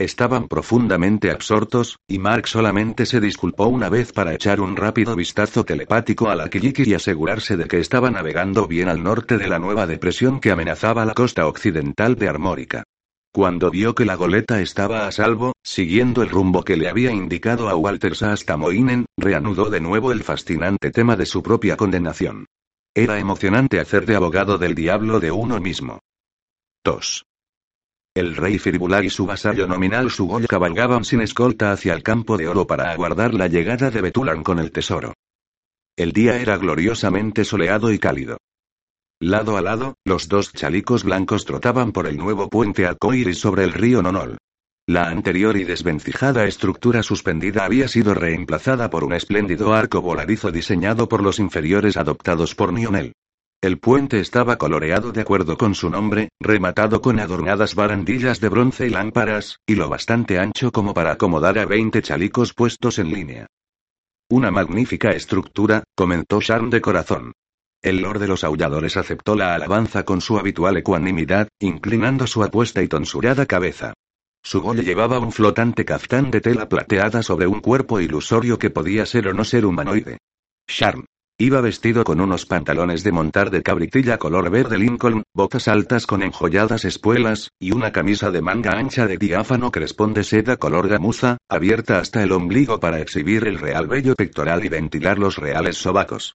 Estaban profundamente absortos, y Mark solamente se disculpó una vez para echar un rápido vistazo telepático a la Kijiki y asegurarse de que estaba navegando bien al norte de la nueva depresión que amenazaba la costa occidental de Armórica. Cuando vio que la goleta estaba a salvo, siguiendo el rumbo que le había indicado a Walters hasta Moinen, reanudó de nuevo el fascinante tema de su propia condenación. Era emocionante hacer de abogado del diablo de uno mismo. 2. El rey Firbular y su vasallo nominal Sugol cabalgaban sin escolta hacia el campo de oro para aguardar la llegada de Betulan con el tesoro. El día era gloriosamente soleado y cálido. Lado a lado, los dos chalicos blancos trotaban por el nuevo puente arcoíris sobre el río Nonol. La anterior y desvencijada estructura suspendida había sido reemplazada por un espléndido arco voladizo diseñado por los inferiores adoptados por Nionel. El puente estaba coloreado de acuerdo con su nombre, rematado con adornadas barandillas de bronce y lámparas, y lo bastante ancho como para acomodar a 20 chalicos puestos en línea. Una magnífica estructura, comentó Sharn de corazón. El lord de los aulladores aceptó la alabanza con su habitual ecuanimidad, inclinando su apuesta y tonsurada cabeza. Su gole llevaba un flotante caftán de tela plateada sobre un cuerpo ilusorio que podía ser o no ser humanoide. Sharn. Iba vestido con unos pantalones de montar de cabritilla color verde Lincoln, botas altas con enjolladas espuelas, y una camisa de manga ancha de diáfano crespón de seda color gamuza, abierta hasta el ombligo para exhibir el real vello pectoral y ventilar los reales sobacos.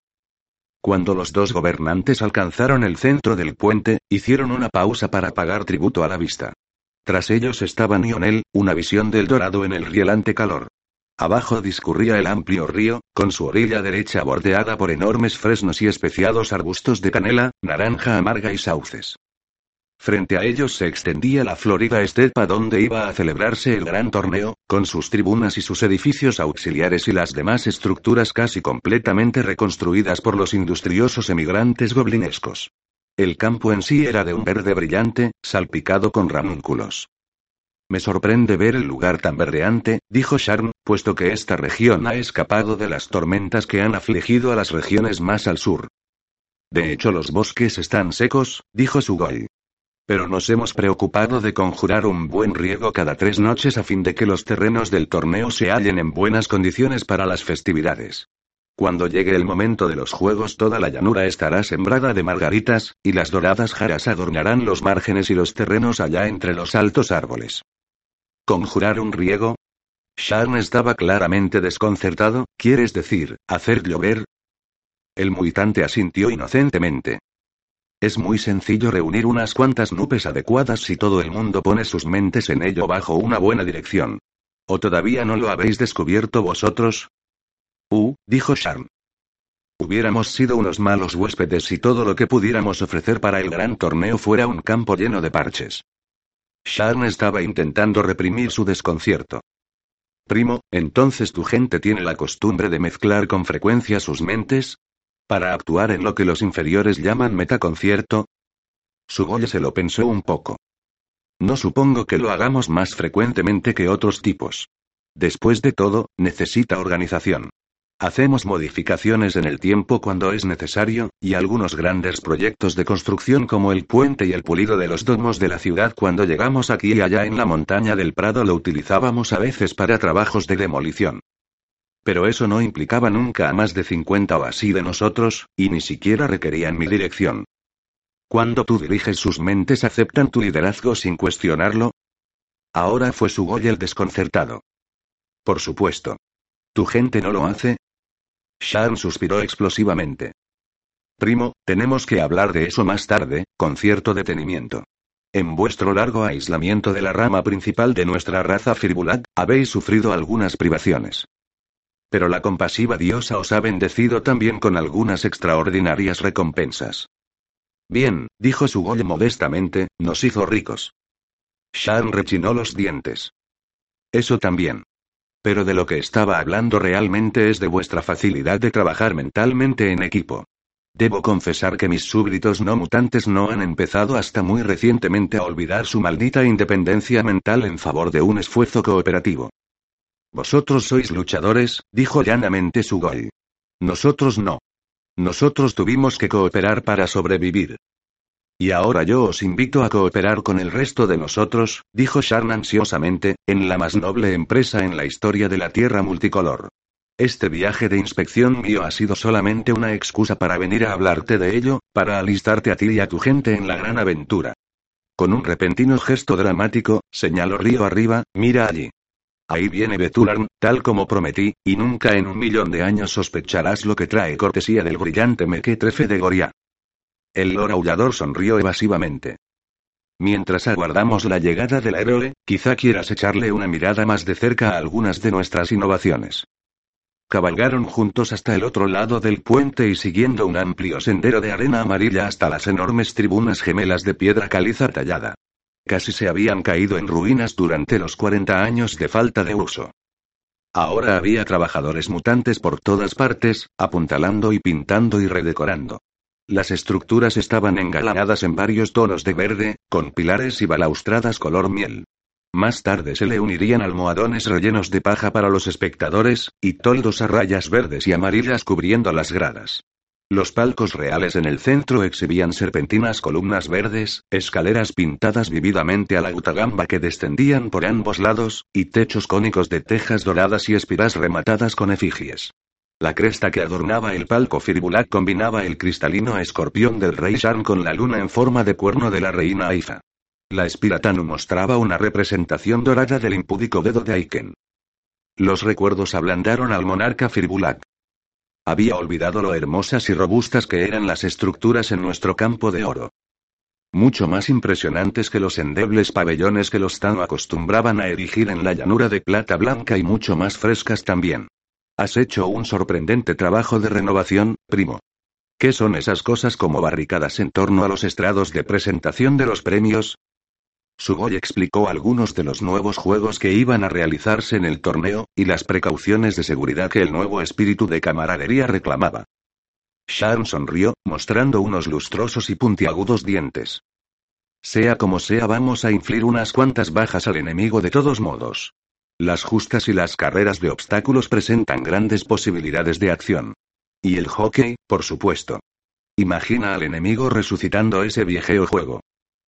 Cuando los dos gobernantes alcanzaron el centro del puente, hicieron una pausa para pagar tributo a la vista. Tras ellos estaba Nionel, una visión del dorado en el rielante calor. Abajo discurría el amplio río, con su orilla derecha bordeada por enormes fresnos y especiados arbustos de canela, naranja amarga y sauces. Frente a ellos se extendía la florida estepa donde iba a celebrarse el gran torneo, con sus tribunas y sus edificios auxiliares y las demás estructuras casi completamente reconstruidas por los industriosos emigrantes goblinescos. El campo en sí era de un verde brillante, salpicado con ramúnculos. Me sorprende ver el lugar tan verdeante, dijo Sharn, puesto que esta región ha escapado de las tormentas que han afligido a las regiones más al sur. De hecho, los bosques están secos, dijo Sugoi. Pero nos hemos preocupado de conjurar un buen riego cada tres noches a fin de que los terrenos del torneo se hallen en buenas condiciones para las festividades. Cuando llegue el momento de los juegos toda la llanura estará sembrada de margaritas, y las doradas jaras adornarán los márgenes y los terrenos allá entre los altos árboles. ¿Conjurar un riego? Sharn estaba claramente desconcertado, ¿quieres decir, hacer llover? El muitante asintió inocentemente. Es muy sencillo reunir unas cuantas nubes adecuadas si todo el mundo pone sus mentes en ello bajo una buena dirección. ¿O todavía no lo habéis descubierto vosotros? Uh, dijo Sharn. Hubiéramos sido unos malos huéspedes si todo lo que pudiéramos ofrecer para el gran torneo fuera un campo lleno de parches. Sharn estaba intentando reprimir su desconcierto. Primo, entonces tu gente tiene la costumbre de mezclar con frecuencia sus mentes, para actuar en lo que los inferiores llaman metaconcierto. Sugoye se lo pensó un poco. No supongo que lo hagamos más frecuentemente que otros tipos. Después de todo, necesita organización. Hacemos modificaciones en el tiempo cuando es necesario, y algunos grandes proyectos de construcción como el puente y el pulido de los domos de la ciudad cuando llegamos aquí y allá en la montaña del Prado lo utilizábamos a veces para trabajos de demolición. Pero eso no implicaba nunca a más de 50 o así de nosotros, y ni siquiera requerían mi dirección. Cuando tú diriges sus mentes aceptan tu liderazgo sin cuestionarlo. Ahora fue su Goy el desconcertado. Por supuesto. ¿Tu gente no lo hace? Shan suspiró explosivamente. Primo, tenemos que hablar de eso más tarde, con cierto detenimiento. En vuestro largo aislamiento de la rama principal de nuestra raza Firbulat, habéis sufrido algunas privaciones. Pero la compasiva diosa os ha bendecido también con algunas extraordinarias recompensas. Bien, dijo Sugoi modestamente, nos hizo ricos. Shan rechinó los dientes. Eso también. Pero de lo que estaba hablando realmente es de vuestra facilidad de trabajar mentalmente en equipo. Debo confesar que mis súbditos no mutantes no han empezado hasta muy recientemente a olvidar su maldita independencia mental en favor de un esfuerzo cooperativo. Vosotros sois luchadores, dijo llanamente Sugoi. Nosotros no. Nosotros tuvimos que cooperar para sobrevivir. Y ahora yo os invito a cooperar con el resto de nosotros, dijo Sharn ansiosamente, en la más noble empresa en la historia de la Tierra multicolor. Este viaje de inspección mío ha sido solamente una excusa para venir a hablarte de ello, para alistarte a ti y a tu gente en la gran aventura. Con un repentino gesto dramático, señaló río arriba, mira allí. Ahí viene Betularn, tal como prometí, y nunca en un millón de años sospecharás lo que trae cortesía del brillante mequetrefe de Goria. El lord aullador sonrió evasivamente. Mientras aguardamos la llegada del héroe, quizá quieras echarle una mirada más de cerca a algunas de nuestras innovaciones. Cabalgaron juntos hasta el otro lado del puente y siguiendo un amplio sendero de arena amarilla hasta las enormes tribunas gemelas de piedra caliza tallada. Casi se habían caído en ruinas durante los 40 años de falta de uso. Ahora había trabajadores mutantes por todas partes, apuntalando y pintando y redecorando. Las estructuras estaban engalanadas en varios tonos de verde, con pilares y balaustradas color miel. Más tarde se le unirían almohadones rellenos de paja para los espectadores, y toldos a rayas verdes y amarillas cubriendo las gradas. Los palcos reales en el centro exhibían serpentinas columnas verdes, escaleras pintadas vividamente a la gutagamba que descendían por ambos lados, y techos cónicos de tejas doradas y espiras rematadas con efigies. La cresta que adornaba el palco Firbulat combinaba el cristalino escorpión del rey Shan con la luna en forma de cuerno de la reina Aifa. La espiratanu mostraba una representación dorada del impúdico dedo de Aiken. Los recuerdos ablandaron al monarca Firbulat. Había olvidado lo hermosas y robustas que eran las estructuras en nuestro campo de oro. Mucho más impresionantes que los endebles pabellones que los Tano acostumbraban a erigir en la llanura de plata blanca y mucho más frescas también. Has hecho un sorprendente trabajo de renovación, primo. ¿Qué son esas cosas como barricadas en torno a los estrados de presentación de los premios? Sugoi explicó algunos de los nuevos juegos que iban a realizarse en el torneo, y las precauciones de seguridad que el nuevo espíritu de camaradería reclamaba. Shan sonrió, mostrando unos lustrosos y puntiagudos dientes. Sea como sea, vamos a inflir unas cuantas bajas al enemigo de todos modos. Las justas y las carreras de obstáculos presentan grandes posibilidades de acción. Y el hockey, por supuesto. Imagina al enemigo resucitando ese viejeo juego.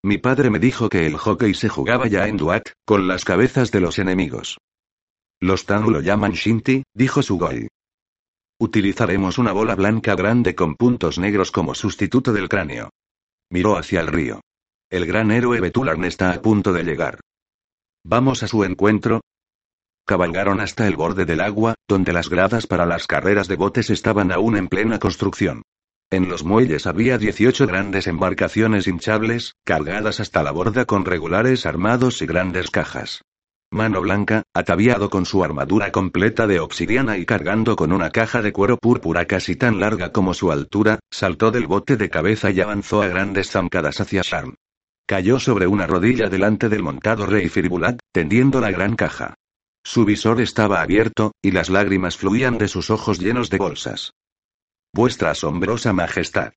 Mi padre me dijo que el hockey se jugaba ya en Duat, con las cabezas de los enemigos. Los Tanu lo llaman Shinti, dijo Sugoi. Utilizaremos una bola blanca grande con puntos negros como sustituto del cráneo. Miró hacia el río. El gran héroe Betularn está a punto de llegar. ¿Vamos a su encuentro? Cabalgaron hasta el borde del agua, donde las gradas para las carreras de botes estaban aún en plena construcción. En los muelles había 18 grandes embarcaciones hinchables, cargadas hasta la borda con regulares armados y grandes cajas. Mano Blanca, ataviado con su armadura completa de obsidiana y cargando con una caja de cuero púrpura casi tan larga como su altura, saltó del bote de cabeza y avanzó a grandes zancadas hacia Sharn. Cayó sobre una rodilla delante del montado rey Firbulat, tendiendo la gran caja. Su visor estaba abierto, y las lágrimas fluían de sus ojos llenos de bolsas. Vuestra asombrosa majestad.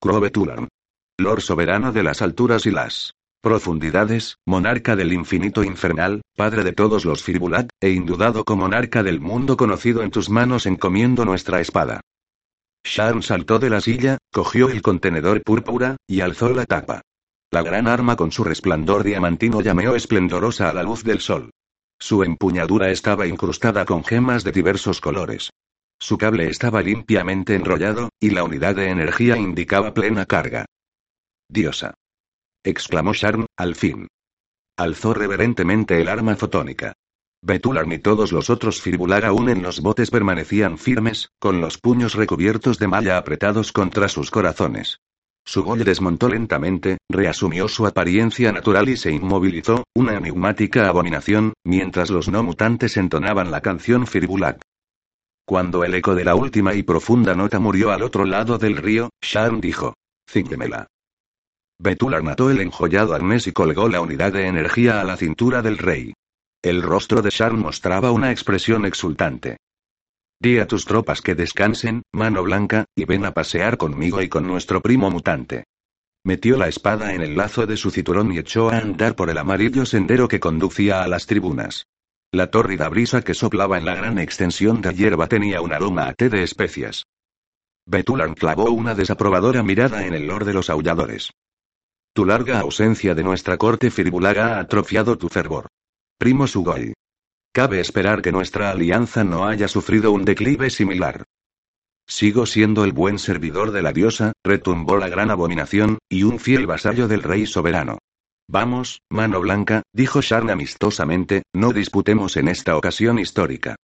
Crobetularn. Lord soberano de las alturas y las profundidades, monarca del infinito infernal, padre de todos los Firbulat, e indudado como monarca del mundo conocido en tus manos encomiendo nuestra espada. Sharn saltó de la silla, cogió el contenedor púrpura, y alzó la tapa. La gran arma con su resplandor diamantino llameó esplendorosa a la luz del sol. Su empuñadura estaba incrustada con gemas de diversos colores. Su cable estaba limpiamente enrollado, y la unidad de energía indicaba plena carga. Diosa exclamó Sharn, al fin. Alzó reverentemente el arma fotónica. Betular ni todos los otros Firbular aún en los botes permanecían firmes, con los puños recubiertos de malla apretados contra sus corazones. Su gol desmontó lentamente, reasumió su apariencia natural y se inmovilizó, una enigmática abominación, mientras los no mutantes entonaban la canción Firbulak. Cuando el eco de la última y profunda nota murió al otro lado del río, Sharn dijo: Cíñemela. Betular mató el enjollado arnés y colgó la unidad de energía a la cintura del rey. El rostro de Sharn mostraba una expresión exultante. Di a tus tropas que descansen, mano blanca, y ven a pasear conmigo y con nuestro primo mutante. Metió la espada en el lazo de su cinturón y echó a andar por el amarillo sendero que conducía a las tribunas. La tórrida brisa que soplaba en la gran extensión de hierba tenía un aroma a té de especias. Betulan clavó una desaprobadora mirada en el lord de los aulladores. Tu larga ausencia de nuestra corte firbulaga ha atrofiado tu fervor. Primo Sugoi. Cabe esperar que nuestra alianza no haya sufrido un declive similar. Sigo siendo el buen servidor de la diosa, retumbó la gran abominación, y un fiel vasallo del rey soberano. Vamos, mano blanca, dijo Sharn amistosamente, no disputemos en esta ocasión histórica.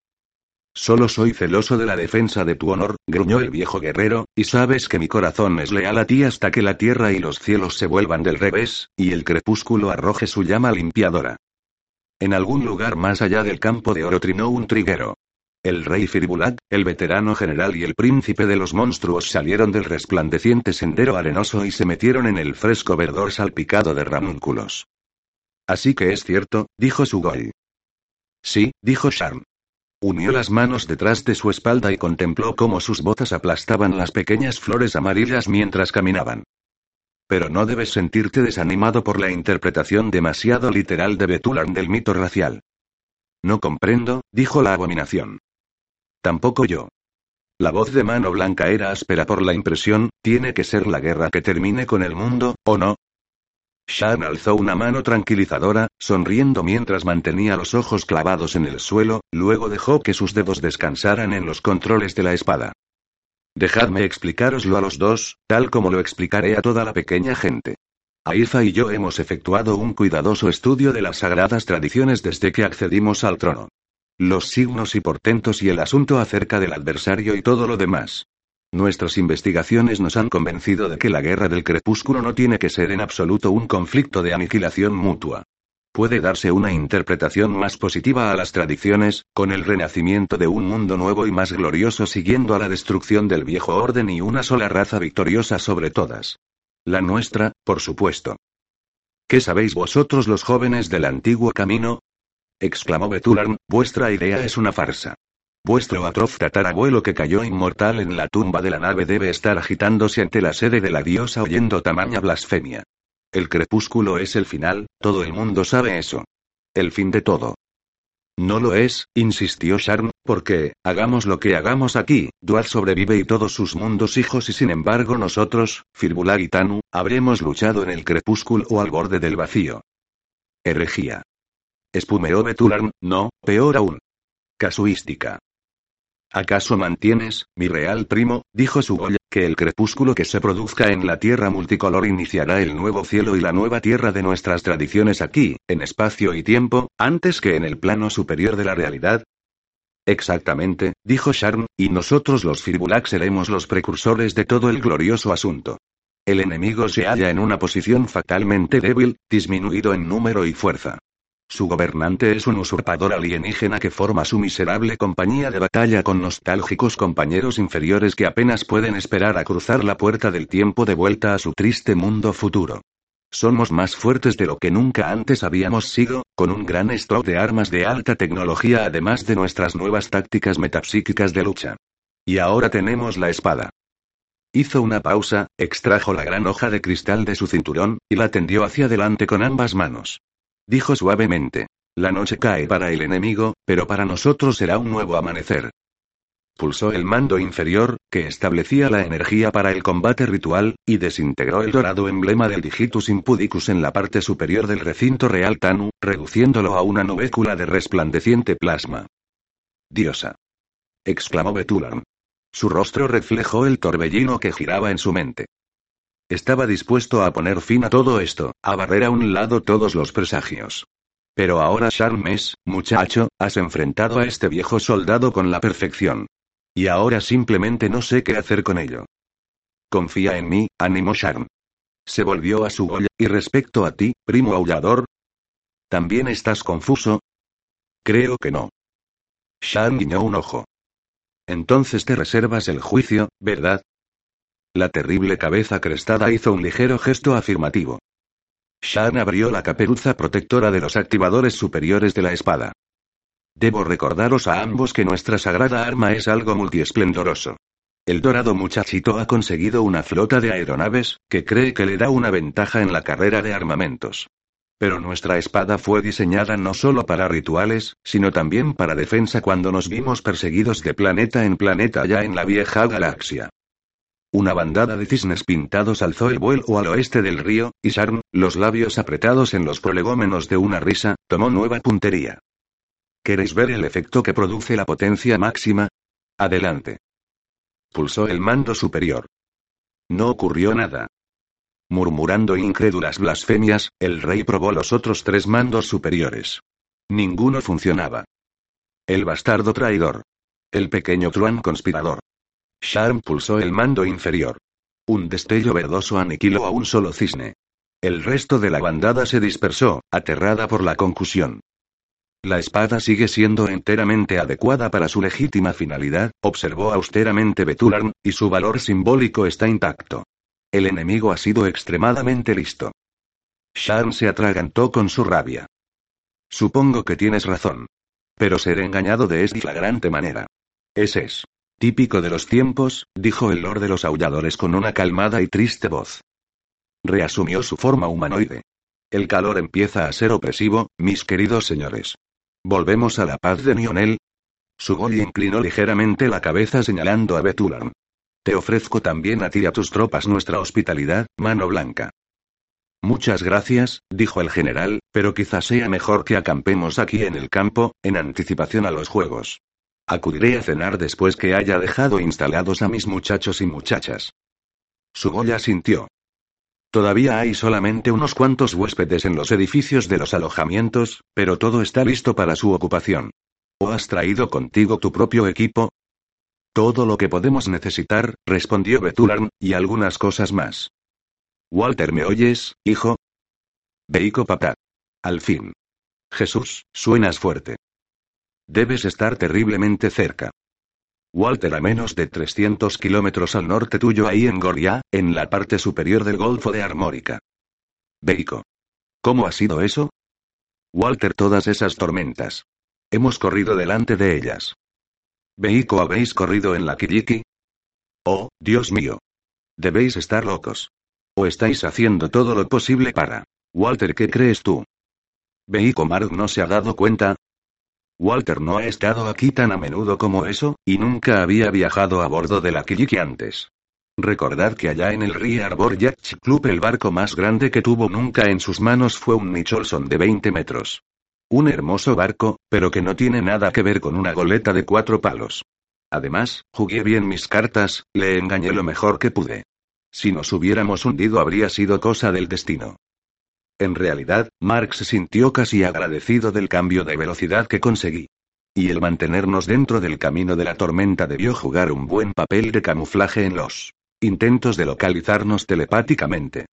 Solo soy celoso de la defensa de tu honor, gruñó el viejo guerrero, y sabes que mi corazón es leal a ti hasta que la tierra y los cielos se vuelvan del revés, y el crepúsculo arroje su llama limpiadora. En algún lugar más allá del campo de oro trinó un triguero. El rey Firbulat, el veterano general y el príncipe de los monstruos salieron del resplandeciente sendero arenoso y se metieron en el fresco verdor salpicado de ramúnculos. Así que es cierto, dijo Sugoi. Sí, dijo Sharm. Unió las manos detrás de su espalda y contempló cómo sus botas aplastaban las pequeñas flores amarillas mientras caminaban. Pero no debes sentirte desanimado por la interpretación demasiado literal de Betulan del mito racial. No comprendo, dijo la abominación. Tampoco yo. La voz de mano blanca era áspera por la impresión, tiene que ser la guerra que termine con el mundo, ¿o no? Shan alzó una mano tranquilizadora, sonriendo mientras mantenía los ojos clavados en el suelo, luego dejó que sus dedos descansaran en los controles de la espada. Dejadme explicároslo a los dos, tal como lo explicaré a toda la pequeña gente. Aifa y yo hemos efectuado un cuidadoso estudio de las sagradas tradiciones desde que accedimos al trono. Los signos y portentos y el asunto acerca del adversario y todo lo demás. Nuestras investigaciones nos han convencido de que la guerra del crepúsculo no tiene que ser en absoluto un conflicto de aniquilación mutua. Puede darse una interpretación más positiva a las tradiciones, con el renacimiento de un mundo nuevo y más glorioso siguiendo a la destrucción del viejo orden y una sola raza victoriosa sobre todas. La nuestra, por supuesto. ¿Qué sabéis vosotros los jóvenes del antiguo camino? exclamó Betularn, vuestra idea es una farsa. Vuestro atroz tatarabuelo que cayó inmortal en la tumba de la nave debe estar agitándose ante la sede de la diosa oyendo tamaña blasfemia. El crepúsculo es el final, todo el mundo sabe eso. El fin de todo. No lo es, insistió Sharn, porque, hagamos lo que hagamos aquí, Dual sobrevive y todos sus mundos hijos y sin embargo nosotros, Firbular y Tanu, habremos luchado en el crepúsculo o al borde del vacío. Herejía. Espumeó Betularn, no, peor aún. Casuística. ¿Acaso mantienes, mi real primo, dijo su que el crepúsculo que se produzca en la tierra multicolor iniciará el nuevo cielo y la nueva tierra de nuestras tradiciones aquí, en espacio y tiempo, antes que en el plano superior de la realidad? Exactamente, dijo Sharn, y nosotros los Firbulak seremos los precursores de todo el glorioso asunto. El enemigo se halla en una posición fatalmente débil, disminuido en número y fuerza. Su gobernante es un usurpador alienígena que forma su miserable compañía de batalla con nostálgicos compañeros inferiores que apenas pueden esperar a cruzar la puerta del tiempo de vuelta a su triste mundo futuro. Somos más fuertes de lo que nunca antes habíamos sido, con un gran stock de armas de alta tecnología además de nuestras nuevas tácticas metapsíquicas de lucha. Y ahora tenemos la espada. Hizo una pausa, extrajo la gran hoja de cristal de su cinturón, y la tendió hacia adelante con ambas manos. Dijo suavemente. La noche cae para el enemigo, pero para nosotros será un nuevo amanecer. Pulsó el mando inferior, que establecía la energía para el combate ritual, y desintegró el dorado emblema del Digitus Impudicus en la parte superior del recinto real Tanu, reduciéndolo a una nubécula de resplandeciente plasma. Diosa. exclamó Betulan. Su rostro reflejó el torbellino que giraba en su mente. Estaba dispuesto a poner fin a todo esto, a barrer a un lado todos los presagios. Pero ahora Charmes, muchacho, has enfrentado a este viejo soldado con la perfección. Y ahora simplemente no sé qué hacer con ello. Confía en mí, animó Charm. Se volvió a su Goya, y respecto a ti, primo aullador. ¿También estás confuso? Creo que no. Shan guiñó un ojo. Entonces te reservas el juicio, ¿verdad? La terrible cabeza crestada hizo un ligero gesto afirmativo. Shan abrió la caperuza protectora de los activadores superiores de la espada. Debo recordaros a ambos que nuestra sagrada arma es algo multiesplendoroso. El dorado muchachito ha conseguido una flota de aeronaves, que cree que le da una ventaja en la carrera de armamentos. Pero nuestra espada fue diseñada no solo para rituales, sino también para defensa cuando nos vimos perseguidos de planeta en planeta ya en la vieja galaxia. Una bandada de cisnes pintados alzó el vuelo al oeste del río, y Sarn, los labios apretados en los prolegómenos de una risa, tomó nueva puntería. ¿Queréis ver el efecto que produce la potencia máxima? Adelante. Pulsó el mando superior. No ocurrió nada. Murmurando incrédulas blasfemias, el rey probó los otros tres mandos superiores. Ninguno funcionaba. El bastardo traidor. El pequeño truán conspirador. Sharm pulsó el mando inferior. Un destello verdoso aniquiló a un solo cisne. El resto de la bandada se dispersó, aterrada por la concusión. La espada sigue siendo enteramente adecuada para su legítima finalidad, observó austeramente Betularn, y su valor simbólico está intacto. El enemigo ha sido extremadamente listo. Shan se atragantó con su rabia. Supongo que tienes razón. Pero ser engañado de esta flagrante manera. Ese es. Típico de los tiempos, dijo el lord de los aulladores con una calmada y triste voz. Reasumió su forma humanoide. El calor empieza a ser opresivo, mis queridos señores. ¿Volvemos a la paz de Nionel? Sugoi inclinó ligeramente la cabeza señalando a Betulan. Te ofrezco también a ti y a tus tropas nuestra hospitalidad, mano blanca. Muchas gracias, dijo el general, pero quizás sea mejor que acampemos aquí en el campo, en anticipación a los juegos. Acudiré a cenar después que haya dejado instalados a mis muchachos y muchachas. Sugoya sintió. Todavía hay solamente unos cuantos huéspedes en los edificios de los alojamientos, pero todo está listo para su ocupación. ¿O has traído contigo tu propio equipo? Todo lo que podemos necesitar, respondió Betularn, y algunas cosas más. Walter, ¿me oyes, hijo? Beico papá. Al fin. Jesús, suenas fuerte. Debes estar terriblemente cerca. Walter a menos de 300 kilómetros al norte tuyo ahí en Goria, en la parte superior del Golfo de Armórica. Beico. ¿Cómo ha sido eso? Walter, todas esas tormentas. Hemos corrido delante de ellas. ¿Veíco habéis corrido en la Kiriki? Oh, Dios mío. Debéis estar locos. ¿O estáis haciendo todo lo posible para... Walter, ¿qué crees tú? ¿Veíco Mark no se ha dado cuenta? Walter no ha estado aquí tan a menudo como eso, y nunca había viajado a bordo de la Kiriki antes. Recordad que allá en el Río Arbor Yacht Club el barco más grande que tuvo nunca en sus manos fue un Nicholson de 20 metros. Un hermoso barco, pero que no tiene nada que ver con una goleta de cuatro palos. Además, jugué bien mis cartas, le engañé lo mejor que pude. Si nos hubiéramos hundido habría sido cosa del destino. En realidad, Mark se sintió casi agradecido del cambio de velocidad que conseguí. Y el mantenernos dentro del camino de la tormenta debió jugar un buen papel de camuflaje en los intentos de localizarnos telepáticamente.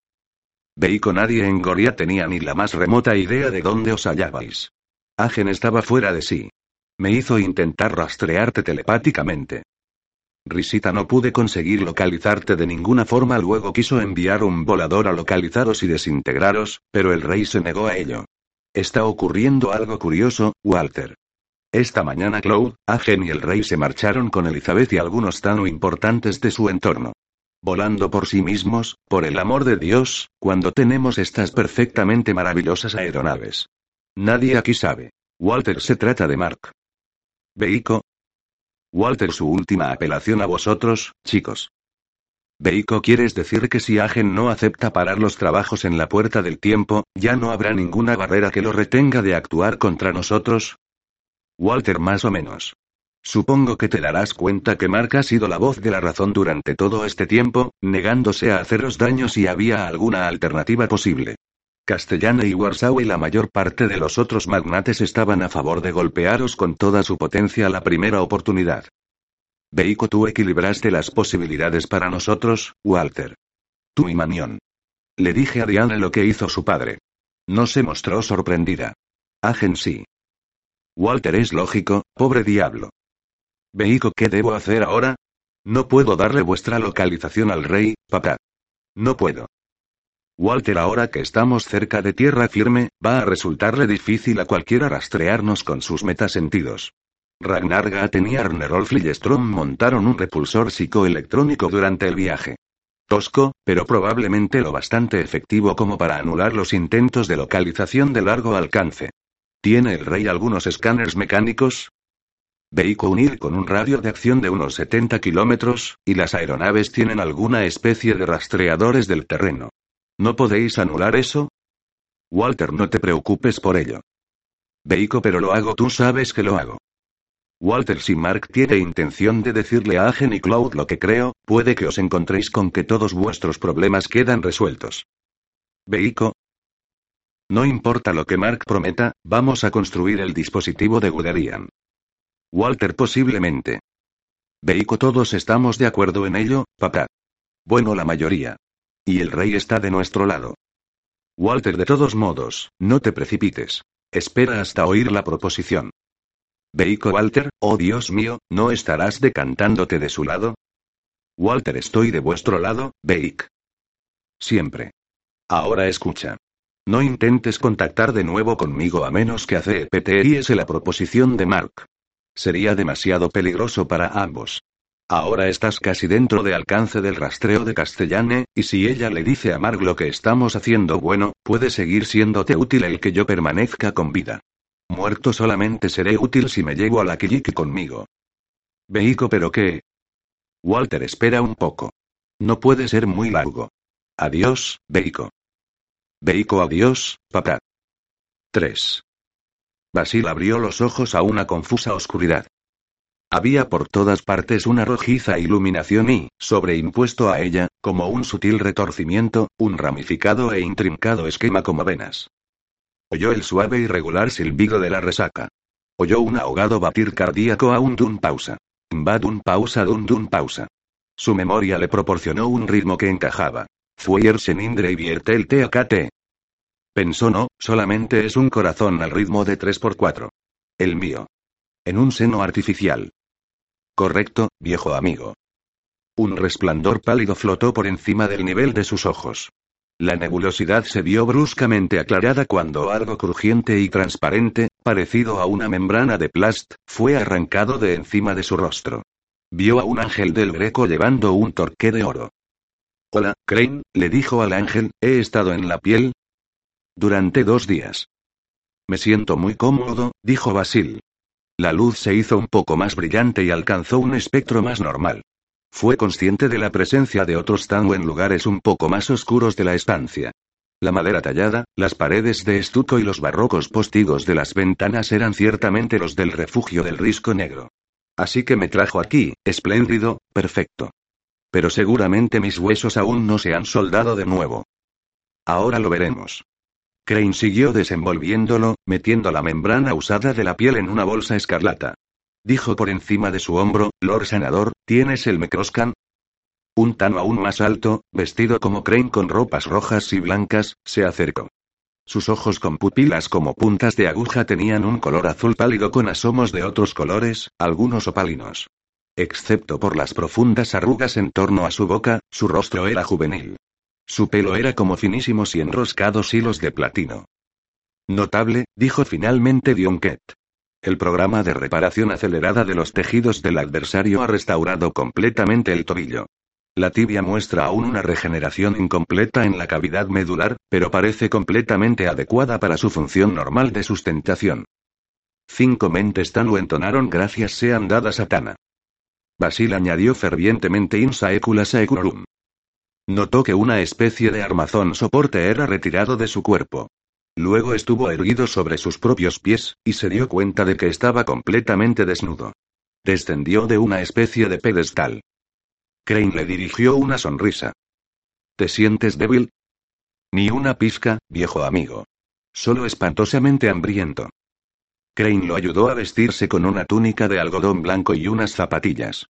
Veí con nadie en Goria tenía ni la más remota idea de dónde os hallabais. Agen estaba fuera de sí. Me hizo intentar rastrearte telepáticamente. Risita no pude conseguir localizarte de ninguna forma, luego quiso enviar un volador a localizaros y desintegraros, pero el rey se negó a ello. Está ocurriendo algo curioso, Walter. Esta mañana Claude, Agen y el rey se marcharon con Elizabeth y algunos tan importantes de su entorno. Volando por sí mismos, por el amor de Dios, cuando tenemos estas perfectamente maravillosas aeronaves. Nadie aquí sabe. Walter se trata de Mark. Beico. Walter su última apelación a vosotros, chicos. Beico ¿quieres decir que si Agen no acepta parar los trabajos en la puerta del tiempo, ya no habrá ninguna barrera que lo retenga de actuar contra nosotros? Walter más o menos. Supongo que te darás cuenta que Mark ha sido la voz de la razón durante todo este tiempo, negándose a haceros daño si había alguna alternativa posible. Castellana y Warsaw y la mayor parte de los otros magnates estaban a favor de golpearos con toda su potencia a la primera oportunidad. Beico tú equilibraste las posibilidades para nosotros, Walter. Tú y Manión. Le dije a Diana lo que hizo su padre. No se mostró sorprendida. Agen sí. Walter es lógico, pobre diablo. Beico, ¿qué debo hacer ahora? No puedo darle vuestra localización al rey, papá. No puedo. Walter, ahora que estamos cerca de tierra firme, va a resultarle difícil a cualquiera rastrearnos con sus metasentidos. Ragnar Gaten y Arnerolf montaron un repulsor psicoelectrónico durante el viaje. Tosco, pero probablemente lo bastante efectivo como para anular los intentos de localización de largo alcance. ¿Tiene el rey algunos escáneres mecánicos? Vehículo unir con un radio de acción de unos 70 kilómetros, y las aeronaves tienen alguna especie de rastreadores del terreno. ¿No podéis anular eso? Walter, no te preocupes por ello. Veico, pero lo hago, tú sabes que lo hago. Walter, si Mark tiene intención de decirle a Agen y Cloud lo que creo, puede que os encontréis con que todos vuestros problemas quedan resueltos. Veico, no importa lo que Mark prometa, vamos a construir el dispositivo de Guderian. Walter posiblemente. Beico todos estamos de acuerdo en ello, papá. Bueno, la mayoría. Y el rey está de nuestro lado. Walter, de todos modos, no te precipites. Espera hasta oír la proposición. Beico Walter, oh Dios mío, ¿no estarás decantándote de su lado? Walter, estoy de vuestro lado, Beik. Siempre. Ahora escucha. No intentes contactar de nuevo conmigo a menos que es la proposición de Mark. Sería demasiado peligroso para ambos. Ahora estás casi dentro de alcance del rastreo de Castellane, y si ella le dice a Mark lo que estamos haciendo bueno, puede seguir siéndote útil el que yo permanezca con vida. Muerto solamente seré útil si me llevo a la Kijiki conmigo. Beico, pero qué. Walter, espera un poco. No puede ser muy largo. Adiós, Beico. Beico adiós, papá. 3. Basil abrió los ojos a una confusa oscuridad. Había por todas partes una rojiza iluminación y, sobreimpuesto a ella, como un sutil retorcimiento, un ramificado e intrincado esquema como venas. Oyó el suave y regular silbido de la resaca. Oyó un ahogado batir cardíaco a un dun pausa. Va dun pausa dun dun pausa. Su memoria le proporcionó un ritmo que encajaba. Fuer Senindre y vierte el TAKT. Pensó no, solamente es un corazón al ritmo de 3x4. El mío. En un seno artificial. Correcto, viejo amigo. Un resplandor pálido flotó por encima del nivel de sus ojos. La nebulosidad se vio bruscamente aclarada cuando algo crujiente y transparente, parecido a una membrana de plast, fue arrancado de encima de su rostro. Vio a un ángel del Greco llevando un torque de oro. Hola, Crane, le dijo al ángel, he estado en la piel, durante dos días. Me siento muy cómodo, dijo Basil. La luz se hizo un poco más brillante y alcanzó un espectro más normal. Fue consciente de la presencia de otros tango en lugares un poco más oscuros de la estancia. La madera tallada, las paredes de estuco y los barrocos postigos de las ventanas eran ciertamente los del refugio del risco negro. Así que me trajo aquí, espléndido, perfecto. Pero seguramente mis huesos aún no se han soldado de nuevo. Ahora lo veremos. Crane siguió desenvolviéndolo, metiendo la membrana usada de la piel en una bolsa escarlata. Dijo por encima de su hombro, Lord Sanador, ¿tienes el Mecroscan? Un tano aún más alto, vestido como Crane con ropas rojas y blancas, se acercó. Sus ojos con pupilas como puntas de aguja tenían un color azul pálido con asomos de otros colores, algunos opalinos. Excepto por las profundas arrugas en torno a su boca, su rostro era juvenil. Su pelo era como finísimos y enroscados hilos de platino. Notable, dijo finalmente Dionket. El programa de reparación acelerada de los tejidos del adversario ha restaurado completamente el tobillo. La tibia muestra aún una regeneración incompleta en la cavidad medular, pero parece completamente adecuada para su función normal de sustentación. Cinco mentes tan lo entonaron gracias sean dadas a Tana. Basil añadió fervientemente in saecula. Notó que una especie de armazón soporte era retirado de su cuerpo. Luego estuvo erguido sobre sus propios pies, y se dio cuenta de que estaba completamente desnudo. Descendió de una especie de pedestal. Crane le dirigió una sonrisa. ¿Te sientes débil? Ni una pizca, viejo amigo. Solo espantosamente hambriento. Crane lo ayudó a vestirse con una túnica de algodón blanco y unas zapatillas.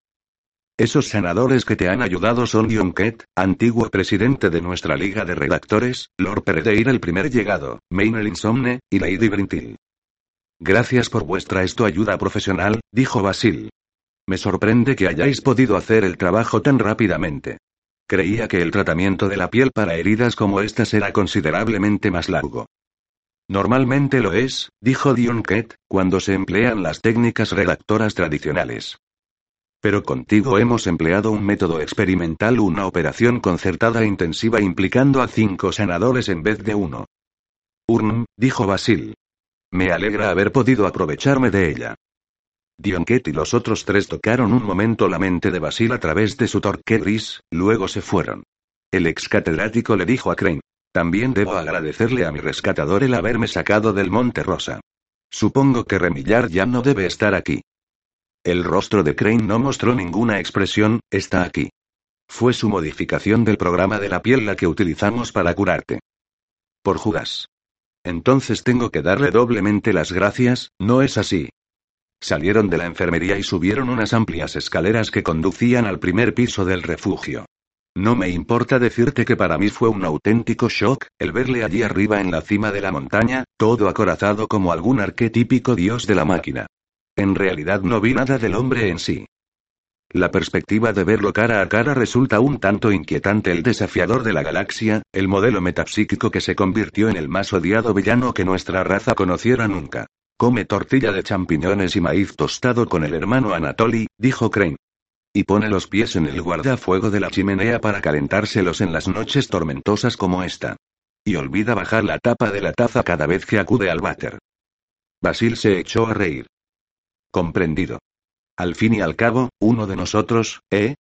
Esos senadores que te han ayudado son John Kett, antiguo presidente de nuestra liga de redactores, Lord Peredeir el primer llegado, Maynard Insomne, y Lady Brintil. Gracias por vuestra esto ayuda profesional, dijo Basil. Me sorprende que hayáis podido hacer el trabajo tan rápidamente. Creía que el tratamiento de la piel para heridas como esta será considerablemente más largo. Normalmente lo es, dijo Dion Kett, cuando se emplean las técnicas redactoras tradicionales. Pero contigo hemos empleado un método experimental, una operación concertada e intensiva implicando a cinco senadores en vez de uno. Urn, dijo Basil. Me alegra haber podido aprovecharme de ella. Dionket y los otros tres tocaron un momento la mente de Basil a través de su torque gris, luego se fueron. El ex catedrático le dijo a Crane. También debo agradecerle a mi rescatador el haberme sacado del Monte Rosa. Supongo que Remillar ya no debe estar aquí. El rostro de Crane no mostró ninguna expresión, está aquí. Fue su modificación del programa de la piel la que utilizamos para curarte. Por Judas. Entonces tengo que darle doblemente las gracias, ¿no es así? Salieron de la enfermería y subieron unas amplias escaleras que conducían al primer piso del refugio. No me importa decirte que para mí fue un auténtico shock, el verle allí arriba en la cima de la montaña, todo acorazado como algún arquetípico dios de la máquina. En realidad no vi nada del hombre en sí. La perspectiva de verlo cara a cara resulta un tanto inquietante. El desafiador de la galaxia, el modelo metapsíquico que se convirtió en el más odiado villano que nuestra raza conociera nunca. Come tortilla de champiñones y maíz tostado con el hermano Anatoly, dijo Crane. Y pone los pies en el guardafuego de la chimenea para calentárselos en las noches tormentosas como esta. Y olvida bajar la tapa de la taza cada vez que acude al váter. Basil se echó a reír. Comprendido. Al fin y al cabo, uno de nosotros, ¿eh?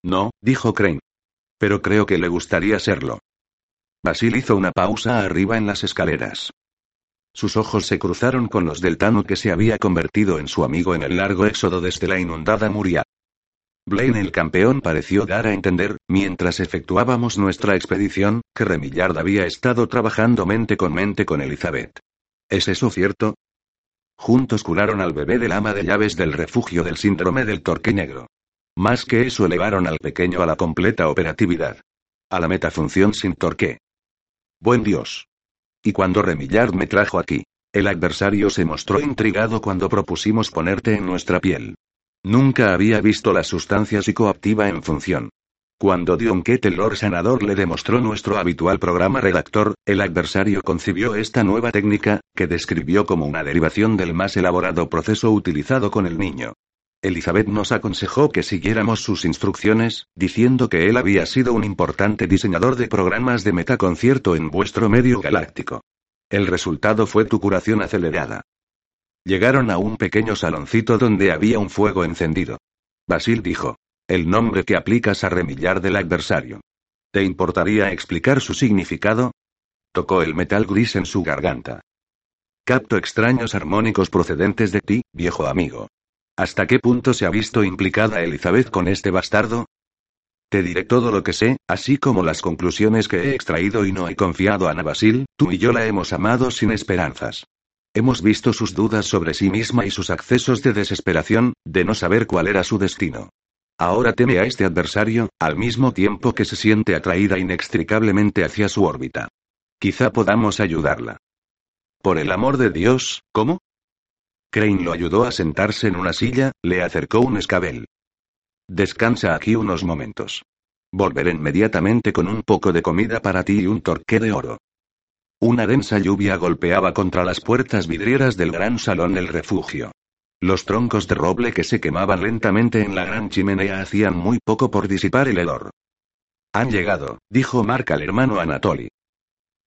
No, dijo Crane. Pero creo que le gustaría serlo. Basil hizo una pausa arriba en las escaleras. Sus ojos se cruzaron con los del Tano que se había convertido en su amigo en el largo éxodo desde la inundada Muria. Blaine el campeón pareció dar a entender, mientras efectuábamos nuestra expedición, que Remillard había estado trabajando mente con mente con Elizabeth. ¿Es eso cierto? Juntos curaron al bebé del ama de llaves del refugio del síndrome del torque negro. Más que eso elevaron al pequeño a la completa operatividad. A la metafunción sin torque. Buen Dios. Y cuando Remillard me trajo aquí, el adversario se mostró intrigado cuando propusimos ponerte en nuestra piel. Nunca había visto la sustancia psicoactiva en función. Cuando Dionquet el Lord Sanador le demostró nuestro habitual programa redactor, el adversario concibió esta nueva técnica, que describió como una derivación del más elaborado proceso utilizado con el niño. Elizabeth nos aconsejó que siguiéramos sus instrucciones, diciendo que él había sido un importante diseñador de programas de metaconcierto en vuestro medio galáctico. El resultado fue tu curación acelerada. Llegaron a un pequeño saloncito donde había un fuego encendido. Basil dijo. El nombre que aplicas a remillar del adversario. ¿Te importaría explicar su significado? Tocó el metal gris en su garganta. Capto extraños armónicos procedentes de ti, viejo amigo. ¿Hasta qué punto se ha visto implicada Elizabeth con este bastardo? Te diré todo lo que sé, así como las conclusiones que he extraído y no he confiado a Ana Basil, tú y yo la hemos amado sin esperanzas. Hemos visto sus dudas sobre sí misma y sus accesos de desesperación, de no saber cuál era su destino. Ahora teme a este adversario, al mismo tiempo que se siente atraída inextricablemente hacia su órbita. Quizá podamos ayudarla. Por el amor de Dios, ¿cómo? Crane lo ayudó a sentarse en una silla, le acercó un escabel. Descansa aquí unos momentos. Volveré inmediatamente con un poco de comida para ti y un torque de oro. Una densa lluvia golpeaba contra las puertas vidrieras del gran salón del refugio. Los troncos de roble que se quemaban lentamente en la gran chimenea hacían muy poco por disipar el hedor. Han llegado, dijo Mark al hermano Anatoly.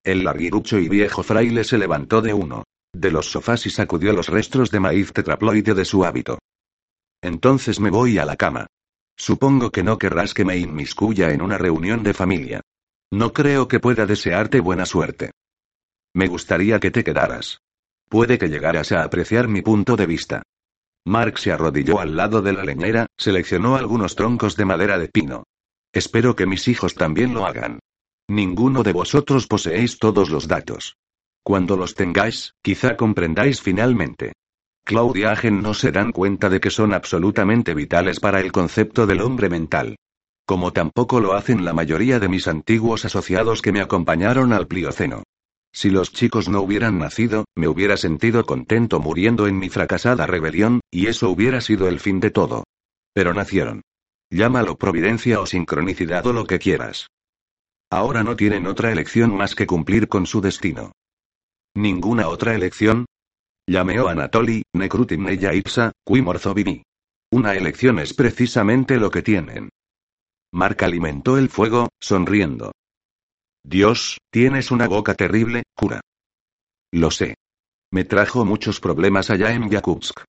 El larguirucho y viejo fraile se levantó de uno de los sofás y sacudió los restos de maíz tetraploide de su hábito. Entonces me voy a la cama. Supongo que no querrás que me inmiscuya en una reunión de familia. No creo que pueda desearte buena suerte. Me gustaría que te quedaras. Puede que llegaras a apreciar mi punto de vista. Mark se arrodilló al lado de la leñera, seleccionó algunos troncos de madera de pino. Espero que mis hijos también lo hagan. Ninguno de vosotros poseéis todos los datos. Cuando los tengáis, quizá comprendáis finalmente. Claude y Agen no se dan cuenta de que son absolutamente vitales para el concepto del hombre mental. Como tampoco lo hacen la mayoría de mis antiguos asociados que me acompañaron al Plioceno. Si los chicos no hubieran nacido, me hubiera sentido contento muriendo en mi fracasada rebelión, y eso hubiera sido el fin de todo. Pero nacieron. Llámalo providencia o sincronicidad o lo que quieras. Ahora no tienen otra elección más que cumplir con su destino. ¿Ninguna otra elección? Llameó Anatoly, Nekrutim Neya Ipsa, Vivi. Una elección es precisamente lo que tienen. Mark alimentó el fuego, sonriendo. Dios, tienes una boca terrible, cura. Lo sé. Me trajo muchos problemas allá en Yakutsk.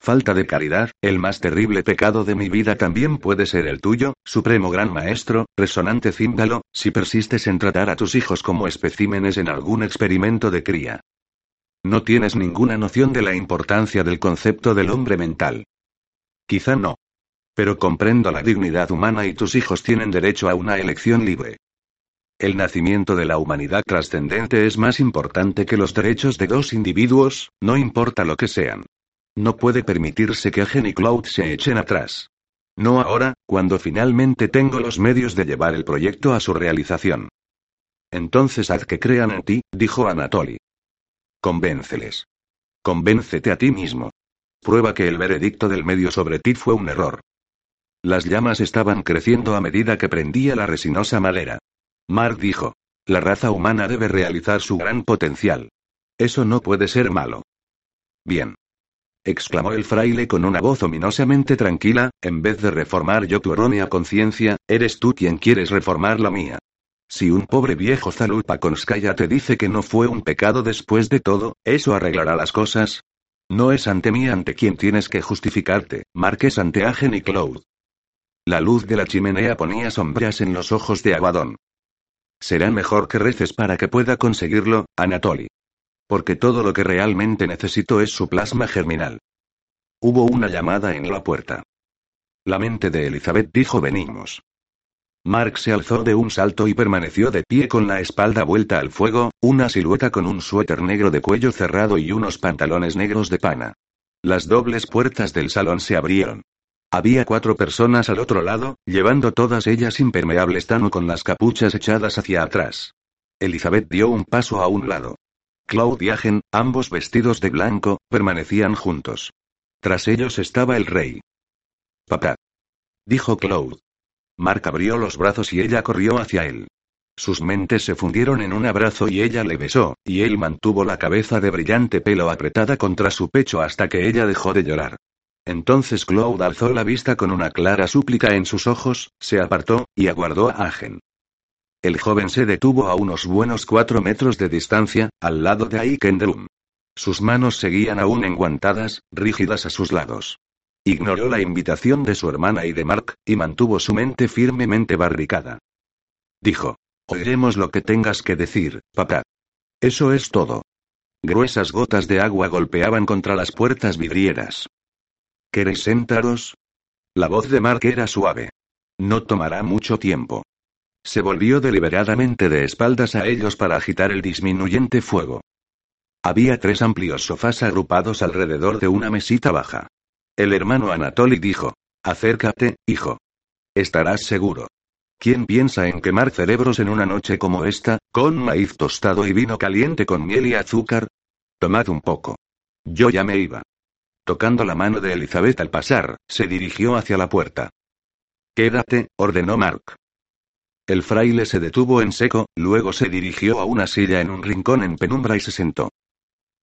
Falta de caridad, el más terrible pecado de mi vida también puede ser el tuyo, supremo gran maestro, resonante címbalo, si persistes en tratar a tus hijos como especímenes en algún experimento de cría. No tienes ninguna noción de la importancia del concepto del hombre mental. Quizá no. Pero comprendo la dignidad humana y tus hijos tienen derecho a una elección libre. El nacimiento de la humanidad trascendente es más importante que los derechos de dos individuos, no importa lo que sean. No puede permitirse que Agen y Cloud se echen atrás. No ahora, cuando finalmente tengo los medios de llevar el proyecto a su realización. Entonces haz que crean en ti, dijo Anatoly. Convénceles. Convéncete a ti mismo. Prueba que el veredicto del medio sobre ti fue un error. Las llamas estaban creciendo a medida que prendía la resinosa madera. Mark dijo. La raza humana debe realizar su gran potencial. Eso no puede ser malo. Bien. exclamó el fraile con una voz ominosamente tranquila, en vez de reformar yo tu errónea conciencia, eres tú quien quieres reformar la mía. Si un pobre viejo Zalupa-Konskaya te dice que no fue un pecado después de todo, ¿eso arreglará las cosas? No es ante mí ante quien tienes que justificarte, Marques ante Agen y Cloud. La luz de la chimenea ponía sombras en los ojos de Aguadón. Será mejor que reces para que pueda conseguirlo, Anatoly. Porque todo lo que realmente necesito es su plasma germinal. Hubo una llamada en la puerta. La mente de Elizabeth dijo venimos. Mark se alzó de un salto y permaneció de pie con la espalda vuelta al fuego, una silueta con un suéter negro de cuello cerrado y unos pantalones negros de pana. Las dobles puertas del salón se abrieron. Había cuatro personas al otro lado, llevando todas ellas impermeables tano con las capuchas echadas hacia atrás. Elizabeth dio un paso a un lado. Claude y Agen, ambos vestidos de blanco, permanecían juntos. Tras ellos estaba el rey. Papá. Dijo Claude. Mark abrió los brazos y ella corrió hacia él. Sus mentes se fundieron en un abrazo y ella le besó, y él mantuvo la cabeza de brillante pelo apretada contra su pecho hasta que ella dejó de llorar. Entonces Claude alzó la vista con una clara súplica en sus ojos, se apartó, y aguardó a Agen. El joven se detuvo a unos buenos cuatro metros de distancia, al lado de Aikendrum. Sus manos seguían aún enguantadas, rígidas a sus lados. Ignoró la invitación de su hermana y de Mark, y mantuvo su mente firmemente barricada. Dijo. Oiremos lo que tengas que decir, papá. Eso es todo. Gruesas gotas de agua golpeaban contra las puertas vidrieras. ¿Queréis sentaros? La voz de Mark era suave. No tomará mucho tiempo. Se volvió deliberadamente de espaldas a ellos para agitar el disminuyente fuego. Había tres amplios sofás agrupados alrededor de una mesita baja. El hermano Anatoly dijo, Acércate, hijo. Estarás seguro. ¿Quién piensa en quemar cerebros en una noche como esta, con maíz tostado y vino caliente con miel y azúcar? Tomad un poco. Yo ya me iba. Tocando la mano de Elizabeth al pasar, se dirigió hacia la puerta. Quédate, ordenó Mark. El fraile se detuvo en seco, luego se dirigió a una silla en un rincón en penumbra y se sentó.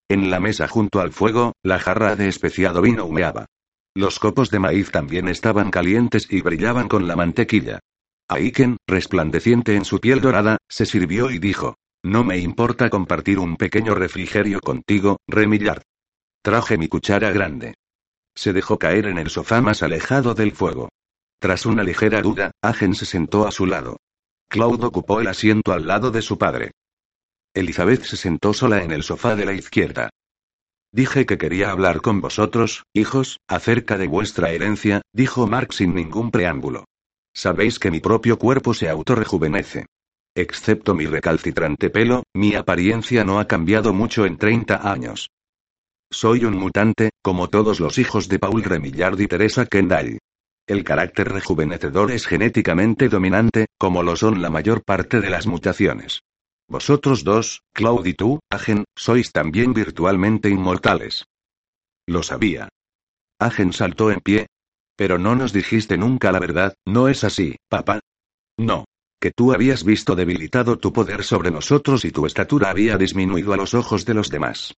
En la mesa junto al fuego, la jarra de especiado vino humeaba. Los copos de maíz también estaban calientes y brillaban con la mantequilla. Aiken, resplandeciente en su piel dorada, se sirvió y dijo: No me importa compartir un pequeño refrigerio contigo, Remillard. Traje mi cuchara grande. Se dejó caer en el sofá más alejado del fuego. Tras una ligera duda, Agen se sentó a su lado. Claude ocupó el asiento al lado de su padre. Elizabeth se sentó sola en el sofá de la izquierda. Dije que quería hablar con vosotros, hijos, acerca de vuestra herencia, dijo Mark sin ningún preámbulo. Sabéis que mi propio cuerpo se autorrejuvenece. Excepto mi recalcitrante pelo, mi apariencia no ha cambiado mucho en 30 años. Soy un mutante, como todos los hijos de Paul Remillard y Teresa Kendall. El carácter rejuvenecedor es genéticamente dominante, como lo son la mayor parte de las mutaciones. Vosotros dos, Claude y tú, Agen, sois también virtualmente inmortales. Lo sabía. Agen saltó en pie. Pero no nos dijiste nunca la verdad, ¿no es así, papá? No. Que tú habías visto debilitado tu poder sobre nosotros y tu estatura había disminuido a los ojos de los demás.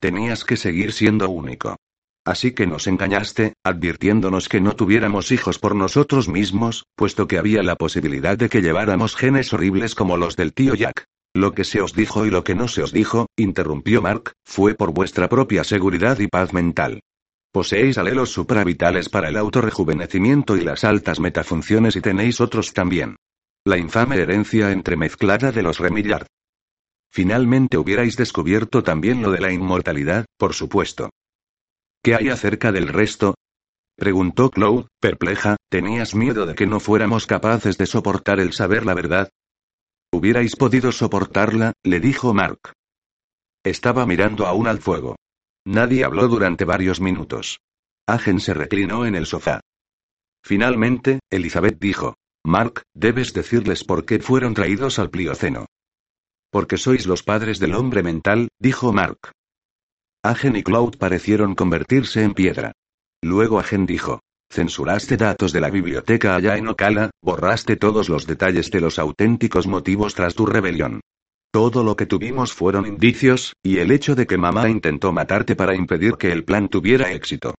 Tenías que seguir siendo único. Así que nos engañaste, advirtiéndonos que no tuviéramos hijos por nosotros mismos, puesto que había la posibilidad de que lleváramos genes horribles como los del tío Jack. Lo que se os dijo y lo que no se os dijo, interrumpió Mark, fue por vuestra propia seguridad y paz mental. Poseéis alelos supravitales para el autorrejuvenecimiento y las altas metafunciones y tenéis otros también. La infame herencia entremezclada de los Remillard. Finalmente hubierais descubierto también lo de la inmortalidad, por supuesto. ¿Qué hay acerca del resto? Preguntó Claude, perpleja, ¿tenías miedo de que no fuéramos capaces de soportar el saber la verdad? Hubierais podido soportarla, le dijo Mark. Estaba mirando aún al fuego. Nadie habló durante varios minutos. Agen se reclinó en el sofá. Finalmente, Elizabeth dijo, Mark, debes decirles por qué fueron traídos al Plioceno. Porque sois los padres del hombre mental, dijo Mark. Agen y Cloud parecieron convertirse en piedra. Luego Agen dijo, Censuraste datos de la biblioteca allá en Ocala, borraste todos los detalles de los auténticos motivos tras tu rebelión. Todo lo que tuvimos fueron indicios, y el hecho de que mamá intentó matarte para impedir que el plan tuviera éxito.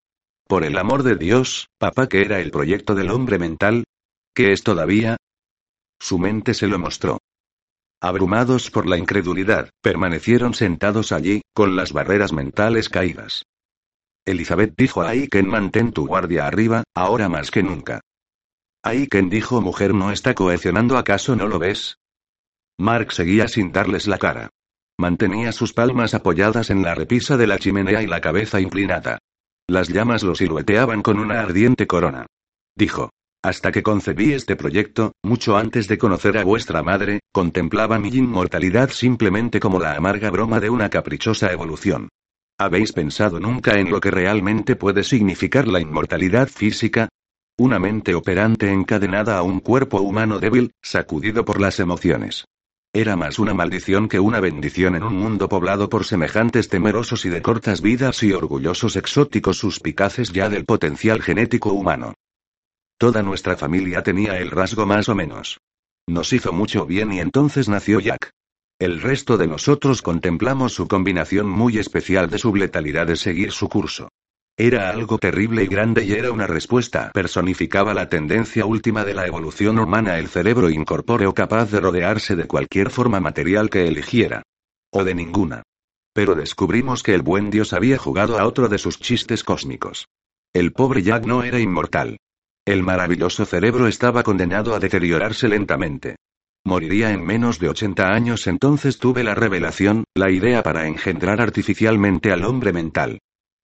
Por el amor de Dios, papá, que era el proyecto del hombre mental? ¿Qué es todavía? Su mente se lo mostró. Abrumados por la incredulidad, permanecieron sentados allí, con las barreras mentales caídas. Elizabeth dijo a Aiken mantén tu guardia arriba, ahora más que nunca. Aiken dijo mujer no está cohesionando acaso no lo ves? Mark seguía sin darles la cara. Mantenía sus palmas apoyadas en la repisa de la chimenea y la cabeza inclinada. Las llamas lo silueteaban con una ardiente corona. Dijo. Hasta que concebí este proyecto, mucho antes de conocer a vuestra madre, contemplaba mi inmortalidad simplemente como la amarga broma de una caprichosa evolución. ¿Habéis pensado nunca en lo que realmente puede significar la inmortalidad física? Una mente operante encadenada a un cuerpo humano débil, sacudido por las emociones. Era más una maldición que una bendición en un mundo poblado por semejantes temerosos y de cortas vidas y orgullosos exóticos suspicaces ya del potencial genético humano. Toda nuestra familia tenía el rasgo más o menos. Nos hizo mucho bien y entonces nació Jack. El resto de nosotros contemplamos su combinación muy especial de subletalidad de seguir su curso. Era algo terrible y grande y era una respuesta. Personificaba la tendencia última de la evolución humana, el cerebro incorpóreo capaz de rodearse de cualquier forma material que eligiera. O de ninguna. Pero descubrimos que el buen Dios había jugado a otro de sus chistes cósmicos. El pobre Jack no era inmortal. El maravilloso cerebro estaba condenado a deteriorarse lentamente. Moriría en menos de 80 años. Entonces tuve la revelación, la idea para engendrar artificialmente al hombre mental.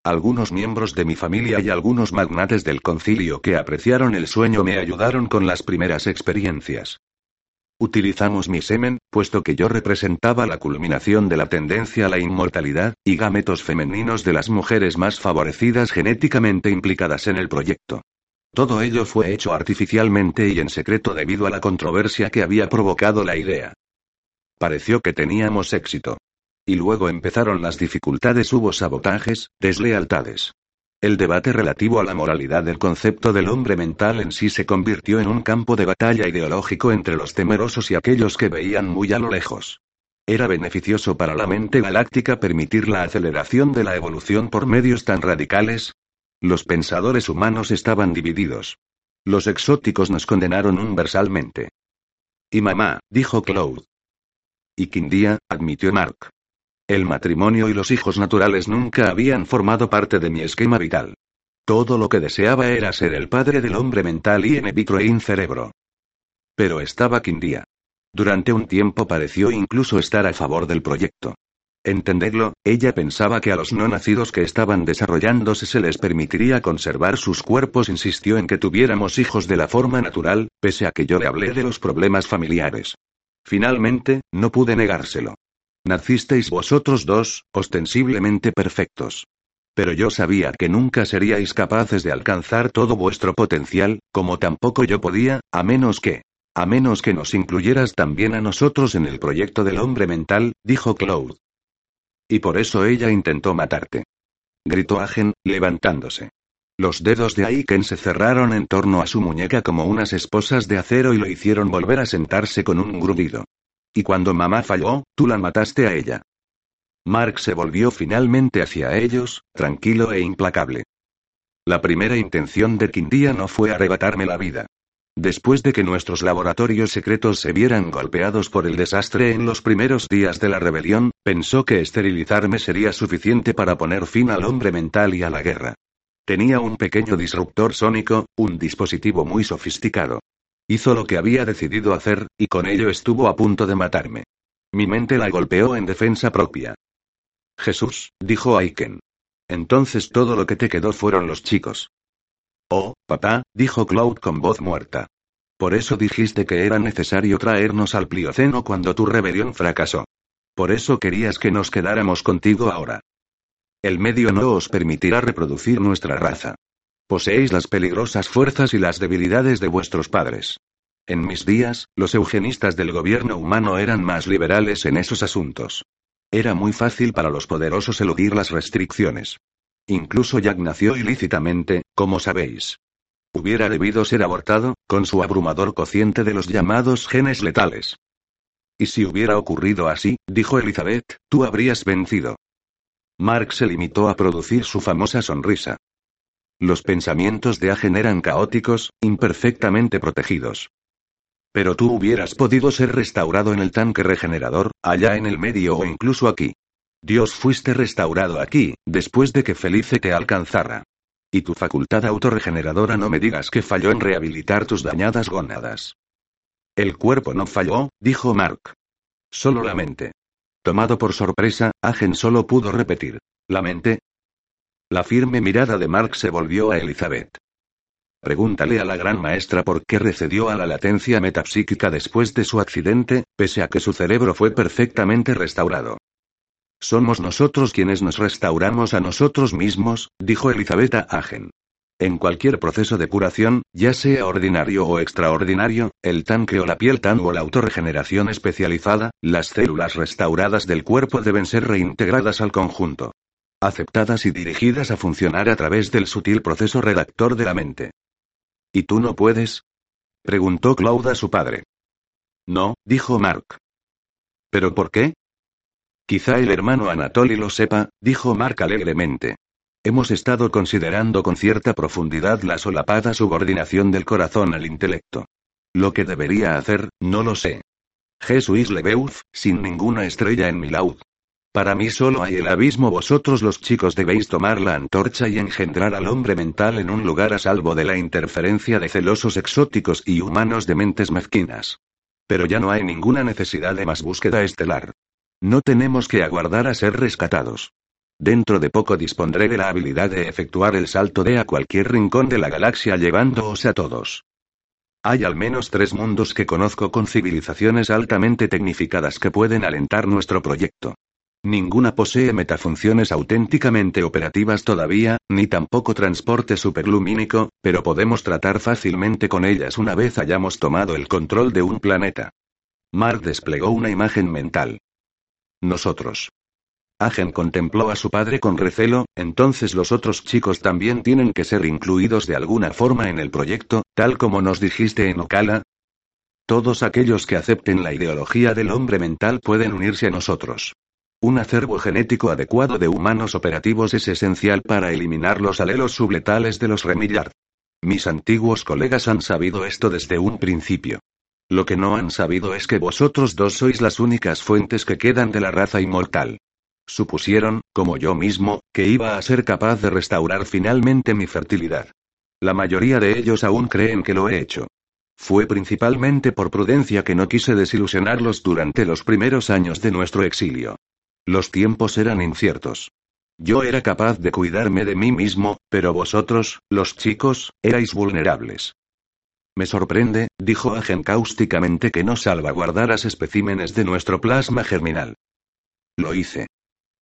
Algunos miembros de mi familia y algunos magnates del concilio que apreciaron el sueño me ayudaron con las primeras experiencias. Utilizamos mi semen, puesto que yo representaba la culminación de la tendencia a la inmortalidad, y gametos femeninos de las mujeres más favorecidas genéticamente implicadas en el proyecto. Todo ello fue hecho artificialmente y en secreto debido a la controversia que había provocado la idea. Pareció que teníamos éxito. Y luego empezaron las dificultades, hubo sabotajes, deslealtades. El debate relativo a la moralidad del concepto del hombre mental en sí se convirtió en un campo de batalla ideológico entre los temerosos y aquellos que veían muy a lo lejos. Era beneficioso para la mente galáctica permitir la aceleración de la evolución por medios tan radicales. Los pensadores humanos estaban divididos. Los exóticos nos condenaron universalmente. Y mamá, dijo Claude. Y Quindía, admitió Mark. El matrimonio y los hijos naturales nunca habían formado parte de mi esquema vital. Todo lo que deseaba era ser el padre del hombre mental y en vitro in cerebro. Pero estaba Quindía. Durante un tiempo pareció incluso estar a favor del proyecto. Entendedlo, ella pensaba que a los no nacidos que estaban desarrollándose se les permitiría conservar sus cuerpos, insistió en que tuviéramos hijos de la forma natural, pese a que yo le hablé de los problemas familiares. Finalmente, no pude negárselo. Nacisteis vosotros dos, ostensiblemente perfectos. Pero yo sabía que nunca seríais capaces de alcanzar todo vuestro potencial, como tampoco yo podía, a menos que... A menos que nos incluyeras también a nosotros en el proyecto del hombre mental, dijo Claude. Y por eso ella intentó matarte. Gritó Agen, levantándose. Los dedos de Aiken se cerraron en torno a su muñeca como unas esposas de acero y lo hicieron volver a sentarse con un grudido. Y cuando mamá falló, tú la mataste a ella. Mark se volvió finalmente hacia ellos, tranquilo e implacable. La primera intención de Quindía no fue arrebatarme la vida. Después de que nuestros laboratorios secretos se vieran golpeados por el desastre en los primeros días de la rebelión, pensó que esterilizarme sería suficiente para poner fin al hombre mental y a la guerra. Tenía un pequeño disruptor sónico, un dispositivo muy sofisticado. Hizo lo que había decidido hacer, y con ello estuvo a punto de matarme. Mi mente la golpeó en defensa propia. Jesús, dijo Aiken. Entonces todo lo que te quedó fueron los chicos. Oh, papá, dijo Cloud con voz muerta. Por eso dijiste que era necesario traernos al Plioceno cuando tu rebelión fracasó. Por eso querías que nos quedáramos contigo ahora. El medio no os permitirá reproducir nuestra raza. Poseéis las peligrosas fuerzas y las debilidades de vuestros padres. En mis días, los eugenistas del gobierno humano eran más liberales en esos asuntos. Era muy fácil para los poderosos eludir las restricciones. Incluso Jack nació ilícitamente, como sabéis. Hubiera debido ser abortado, con su abrumador cociente de los llamados genes letales. Y si hubiera ocurrido así, dijo Elizabeth, tú habrías vencido. Mark se limitó a producir su famosa sonrisa. Los pensamientos de Agen eran caóticos, imperfectamente protegidos. Pero tú hubieras podido ser restaurado en el tanque regenerador, allá en el medio o incluso aquí. Dios fuiste restaurado aquí, después de que Felice te alcanzara. Y tu facultad autorregeneradora no me digas que falló en rehabilitar tus dañadas gónadas. El cuerpo no falló, dijo Mark. Solo la mente. Tomado por sorpresa, Agen solo pudo repetir. La mente, la firme mirada de Mark se volvió a Elizabeth. Pregúntale a la gran maestra por qué recedió a la latencia metapsíquica después de su accidente, pese a que su cerebro fue perfectamente restaurado. Somos nosotros quienes nos restauramos a nosotros mismos, dijo Elizabeth Agen. En cualquier proceso de curación, ya sea ordinario o extraordinario, el tanque o la piel tan o la autorregeneración especializada, las células restauradas del cuerpo deben ser reintegradas al conjunto aceptadas y dirigidas a funcionar a través del sutil proceso redactor de la mente. ¿Y tú no puedes? preguntó Claude a su padre. No, dijo Mark. ¿Pero por qué? Quizá el hermano Anatoly lo sepa, dijo Mark alegremente. Hemos estado considerando con cierta profundidad la solapada subordinación del corazón al intelecto. Lo que debería hacer, no lo sé. Jesús Lebeuf, sin ninguna estrella en mi laud. Para mí solo hay el abismo. Vosotros los chicos debéis tomar la antorcha y engendrar al hombre mental en un lugar a salvo de la interferencia de celosos exóticos y humanos de mentes mezquinas. Pero ya no hay ninguna necesidad de más búsqueda estelar. No tenemos que aguardar a ser rescatados. Dentro de poco dispondré de la habilidad de efectuar el salto de a cualquier rincón de la galaxia llevándoos a todos. Hay al menos tres mundos que conozco con civilizaciones altamente tecnificadas que pueden alentar nuestro proyecto. Ninguna posee metafunciones auténticamente operativas todavía, ni tampoco transporte superlumínico, pero podemos tratar fácilmente con ellas una vez hayamos tomado el control de un planeta. Mark desplegó una imagen mental. Nosotros. Agen contempló a su padre con recelo, entonces los otros chicos también tienen que ser incluidos de alguna forma en el proyecto, tal como nos dijiste en Ocala. Todos aquellos que acepten la ideología del hombre mental pueden unirse a nosotros. Un acervo genético adecuado de humanos operativos es esencial para eliminar los alelos subletales de los Remillard. Mis antiguos colegas han sabido esto desde un principio. Lo que no han sabido es que vosotros dos sois las únicas fuentes que quedan de la raza inmortal. Supusieron, como yo mismo, que iba a ser capaz de restaurar finalmente mi fertilidad. La mayoría de ellos aún creen que lo he hecho. Fue principalmente por prudencia que no quise desilusionarlos durante los primeros años de nuestro exilio. Los tiempos eran inciertos. Yo era capaz de cuidarme de mí mismo, pero vosotros, los chicos, erais vulnerables. Me sorprende, dijo Agen cáusticamente que no salvaguardaras especímenes de nuestro plasma germinal. Lo hice.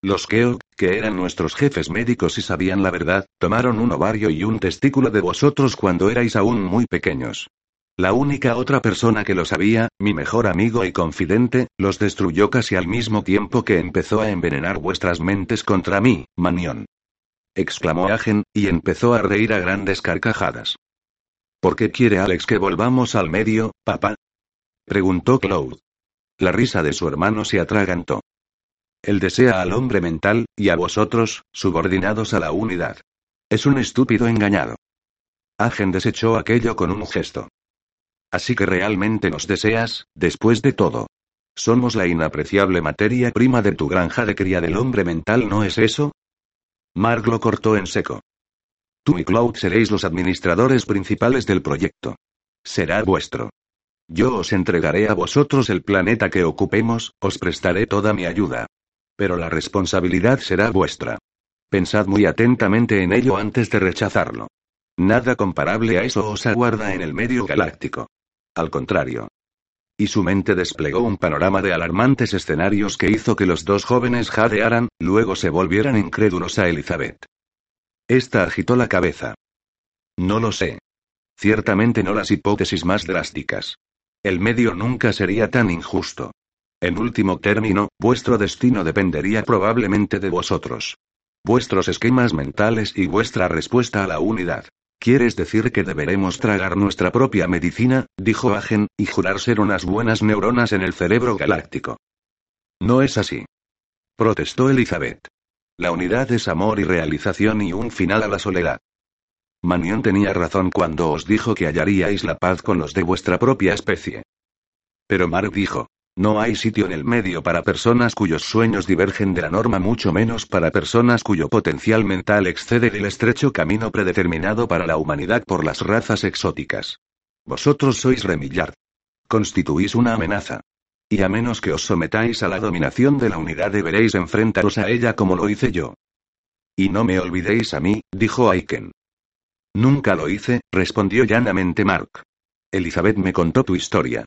Los Keok, que eran nuestros jefes médicos y sabían la verdad, tomaron un ovario y un testículo de vosotros cuando erais aún muy pequeños. La única otra persona que lo sabía, mi mejor amigo y confidente, los destruyó casi al mismo tiempo que empezó a envenenar vuestras mentes contra mí, Manión. Exclamó Agen, y empezó a reír a grandes carcajadas. ¿Por qué quiere Alex que volvamos al medio, papá? Preguntó Claude. La risa de su hermano se atragantó. Él desea al hombre mental, y a vosotros, subordinados a la unidad. Es un estúpido engañado. Agen desechó aquello con un gesto. Así que realmente nos deseas, después de todo. Somos la inapreciable materia prima de tu granja de cría del hombre mental, ¿no es eso? Mark lo cortó en seco. Tú y Cloud seréis los administradores principales del proyecto. Será vuestro. Yo os entregaré a vosotros el planeta que ocupemos, os prestaré toda mi ayuda. Pero la responsabilidad será vuestra. Pensad muy atentamente en ello antes de rechazarlo. Nada comparable a eso os aguarda en el medio galáctico. Al contrario. Y su mente desplegó un panorama de alarmantes escenarios que hizo que los dos jóvenes jadearan, luego se volvieran incrédulos a Elizabeth. Esta agitó la cabeza. No lo sé. Ciertamente no las hipótesis más drásticas. El medio nunca sería tan injusto. En último término, vuestro destino dependería probablemente de vosotros. Vuestros esquemas mentales y vuestra respuesta a la unidad. ¿Quieres decir que deberemos tragar nuestra propia medicina? dijo Agen, y jurar ser unas buenas neuronas en el cerebro galáctico. No es así. Protestó Elizabeth. La unidad es amor y realización y un final a la soledad. Manión tenía razón cuando os dijo que hallaríais la paz con los de vuestra propia especie. Pero Mark dijo, no hay sitio en el medio para personas cuyos sueños divergen de la norma, mucho menos para personas cuyo potencial mental excede el estrecho camino predeterminado para la humanidad por las razas exóticas. Vosotros sois Remillard. Constituís una amenaza. Y a menos que os sometáis a la dominación de la unidad deberéis enfrentaros a ella como lo hice yo. Y no me olvidéis a mí, dijo Aiken. Nunca lo hice, respondió llanamente Mark. Elizabeth me contó tu historia.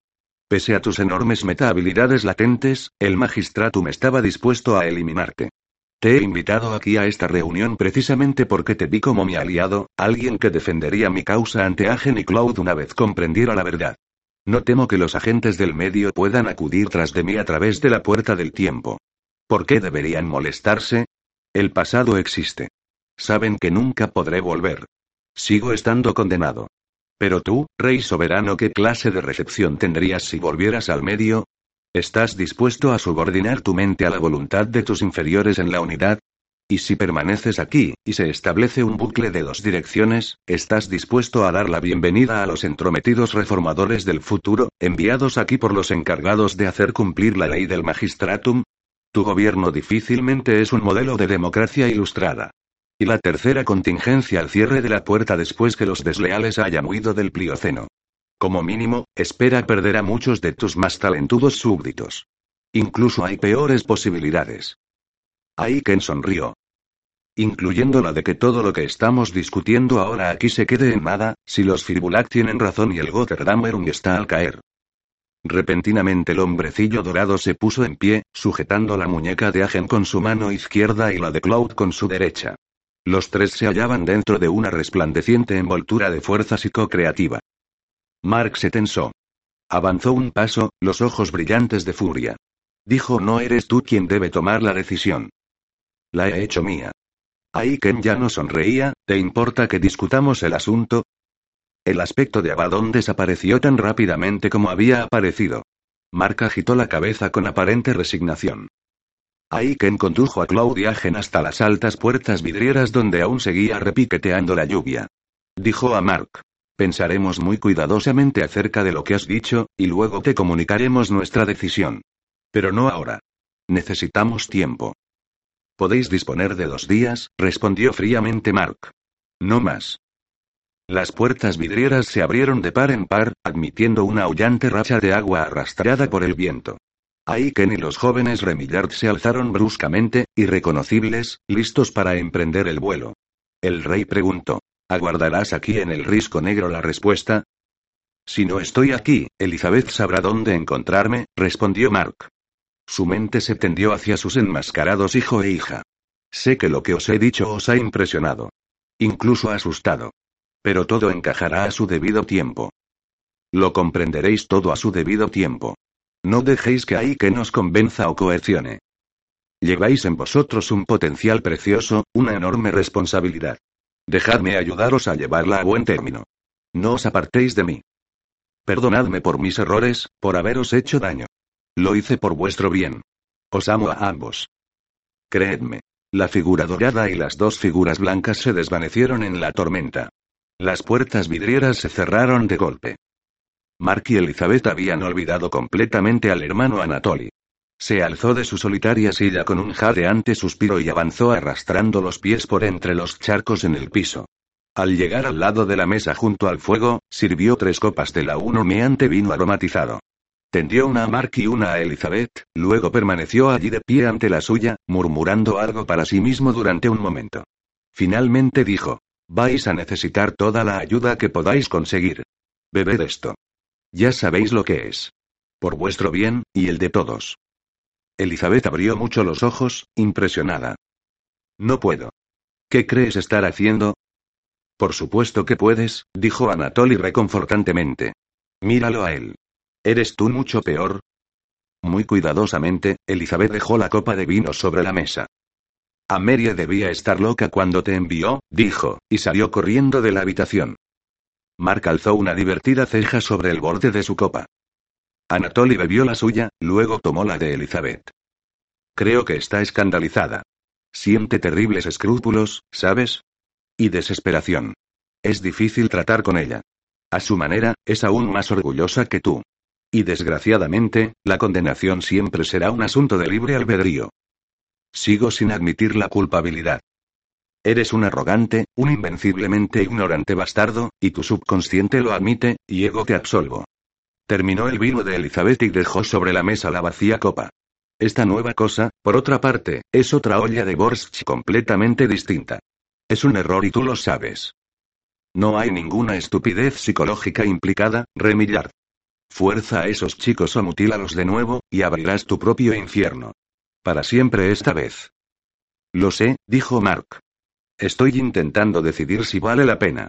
Pese a tus enormes meta-habilidades latentes, el magistratum estaba dispuesto a eliminarte. Te he invitado aquí a esta reunión precisamente porque te vi como mi aliado, alguien que defendería mi causa ante Agen y Cloud una vez comprendiera la verdad. No temo que los agentes del medio puedan acudir tras de mí a través de la puerta del tiempo. ¿Por qué deberían molestarse? El pasado existe. Saben que nunca podré volver. Sigo estando condenado. Pero tú, rey soberano, ¿qué clase de recepción tendrías si volvieras al medio? ¿Estás dispuesto a subordinar tu mente a la voluntad de tus inferiores en la unidad? Y si permaneces aquí, y se establece un bucle de dos direcciones, ¿estás dispuesto a dar la bienvenida a los entrometidos reformadores del futuro, enviados aquí por los encargados de hacer cumplir la ley del magistratum? Tu gobierno difícilmente es un modelo de democracia ilustrada. Y la tercera contingencia al cierre de la puerta después que los desleales hayan huido del Plioceno. Como mínimo, espera perder a muchos de tus más talentudos súbditos. Incluso hay peores posibilidades. Aiken sonrió. incluyendo la de que todo lo que estamos discutiendo ahora aquí se quede en nada, si los Firbulak tienen razón y el Gotterdamerung está al caer. Repentinamente el hombrecillo dorado se puso en pie, sujetando la muñeca de Agen con su mano izquierda y la de Cloud con su derecha. Los tres se hallaban dentro de una resplandeciente envoltura de fuerza psicocreativa. Mark se tensó. Avanzó un paso, los ojos brillantes de furia. Dijo, no eres tú quien debe tomar la decisión. La he hecho mía. Aiken ya no sonreía, ¿te importa que discutamos el asunto? El aspecto de Abaddon desapareció tan rápidamente como había aparecido. Mark agitó la cabeza con aparente resignación. Aiken condujo a Claudia Gen hasta las altas puertas vidrieras donde aún seguía repiqueteando la lluvia. Dijo a Mark. Pensaremos muy cuidadosamente acerca de lo que has dicho, y luego te comunicaremos nuestra decisión. Pero no ahora. Necesitamos tiempo. Podéis disponer de dos días, respondió fríamente Mark. No más. Las puertas vidrieras se abrieron de par en par, admitiendo una aullante racha de agua arrastrada por el viento. Aiken y los jóvenes Remillard se alzaron bruscamente, irreconocibles, listos para emprender el vuelo. El rey preguntó: ¿Aguardarás aquí en el risco negro la respuesta? Si no estoy aquí, Elizabeth sabrá dónde encontrarme, respondió Mark. Su mente se tendió hacia sus enmascarados hijo e hija. Sé que lo que os he dicho os ha impresionado. Incluso asustado. Pero todo encajará a su debido tiempo. Lo comprenderéis todo a su debido tiempo. No dejéis que ahí que nos convenza o coercione. Lleváis en vosotros un potencial precioso, una enorme responsabilidad. Dejadme ayudaros a llevarla a buen término. No os apartéis de mí. Perdonadme por mis errores, por haberos hecho daño. Lo hice por vuestro bien. Os amo a ambos. Creedme. La figura dorada y las dos figuras blancas se desvanecieron en la tormenta. Las puertas vidrieras se cerraron de golpe. Mark y Elizabeth habían olvidado completamente al hermano Anatoly. Se alzó de su solitaria silla con un jadeante suspiro y avanzó arrastrando los pies por entre los charcos en el piso. Al llegar al lado de la mesa junto al fuego, sirvió tres copas de la un humeante vino aromatizado. Tendió una a Mark y una a Elizabeth, luego permaneció allí de pie ante la suya, murmurando algo para sí mismo durante un momento. Finalmente dijo, vais a necesitar toda la ayuda que podáis conseguir. Bebed esto. Ya sabéis lo que es. Por vuestro bien, y el de todos. Elizabeth abrió mucho los ojos, impresionada. No puedo. ¿Qué crees estar haciendo? Por supuesto que puedes, dijo Anatoly reconfortantemente. Míralo a él. ¿Eres tú mucho peor? Muy cuidadosamente, Elizabeth dejó la copa de vino sobre la mesa. Ameria debía estar loca cuando te envió, dijo, y salió corriendo de la habitación. Mark alzó una divertida ceja sobre el borde de su copa. Anatoly bebió la suya, luego tomó la de Elizabeth. Creo que está escandalizada. Siente terribles escrúpulos, ¿sabes? Y desesperación. Es difícil tratar con ella. A su manera, es aún más orgullosa que tú. Y desgraciadamente, la condenación siempre será un asunto de libre albedrío. Sigo sin admitir la culpabilidad. Eres un arrogante, un invenciblemente ignorante bastardo, y tu subconsciente lo admite, y ego te absolvo. Terminó el vino de Elizabeth y dejó sobre la mesa la vacía copa. Esta nueva cosa, por otra parte, es otra olla de borscht completamente distinta. Es un error y tú lo sabes. No hay ninguna estupidez psicológica implicada, Remillard. Fuerza a esos chicos o mutílalos de nuevo, y abrirás tu propio infierno. Para siempre esta vez. Lo sé, dijo Mark. Estoy intentando decidir si vale la pena.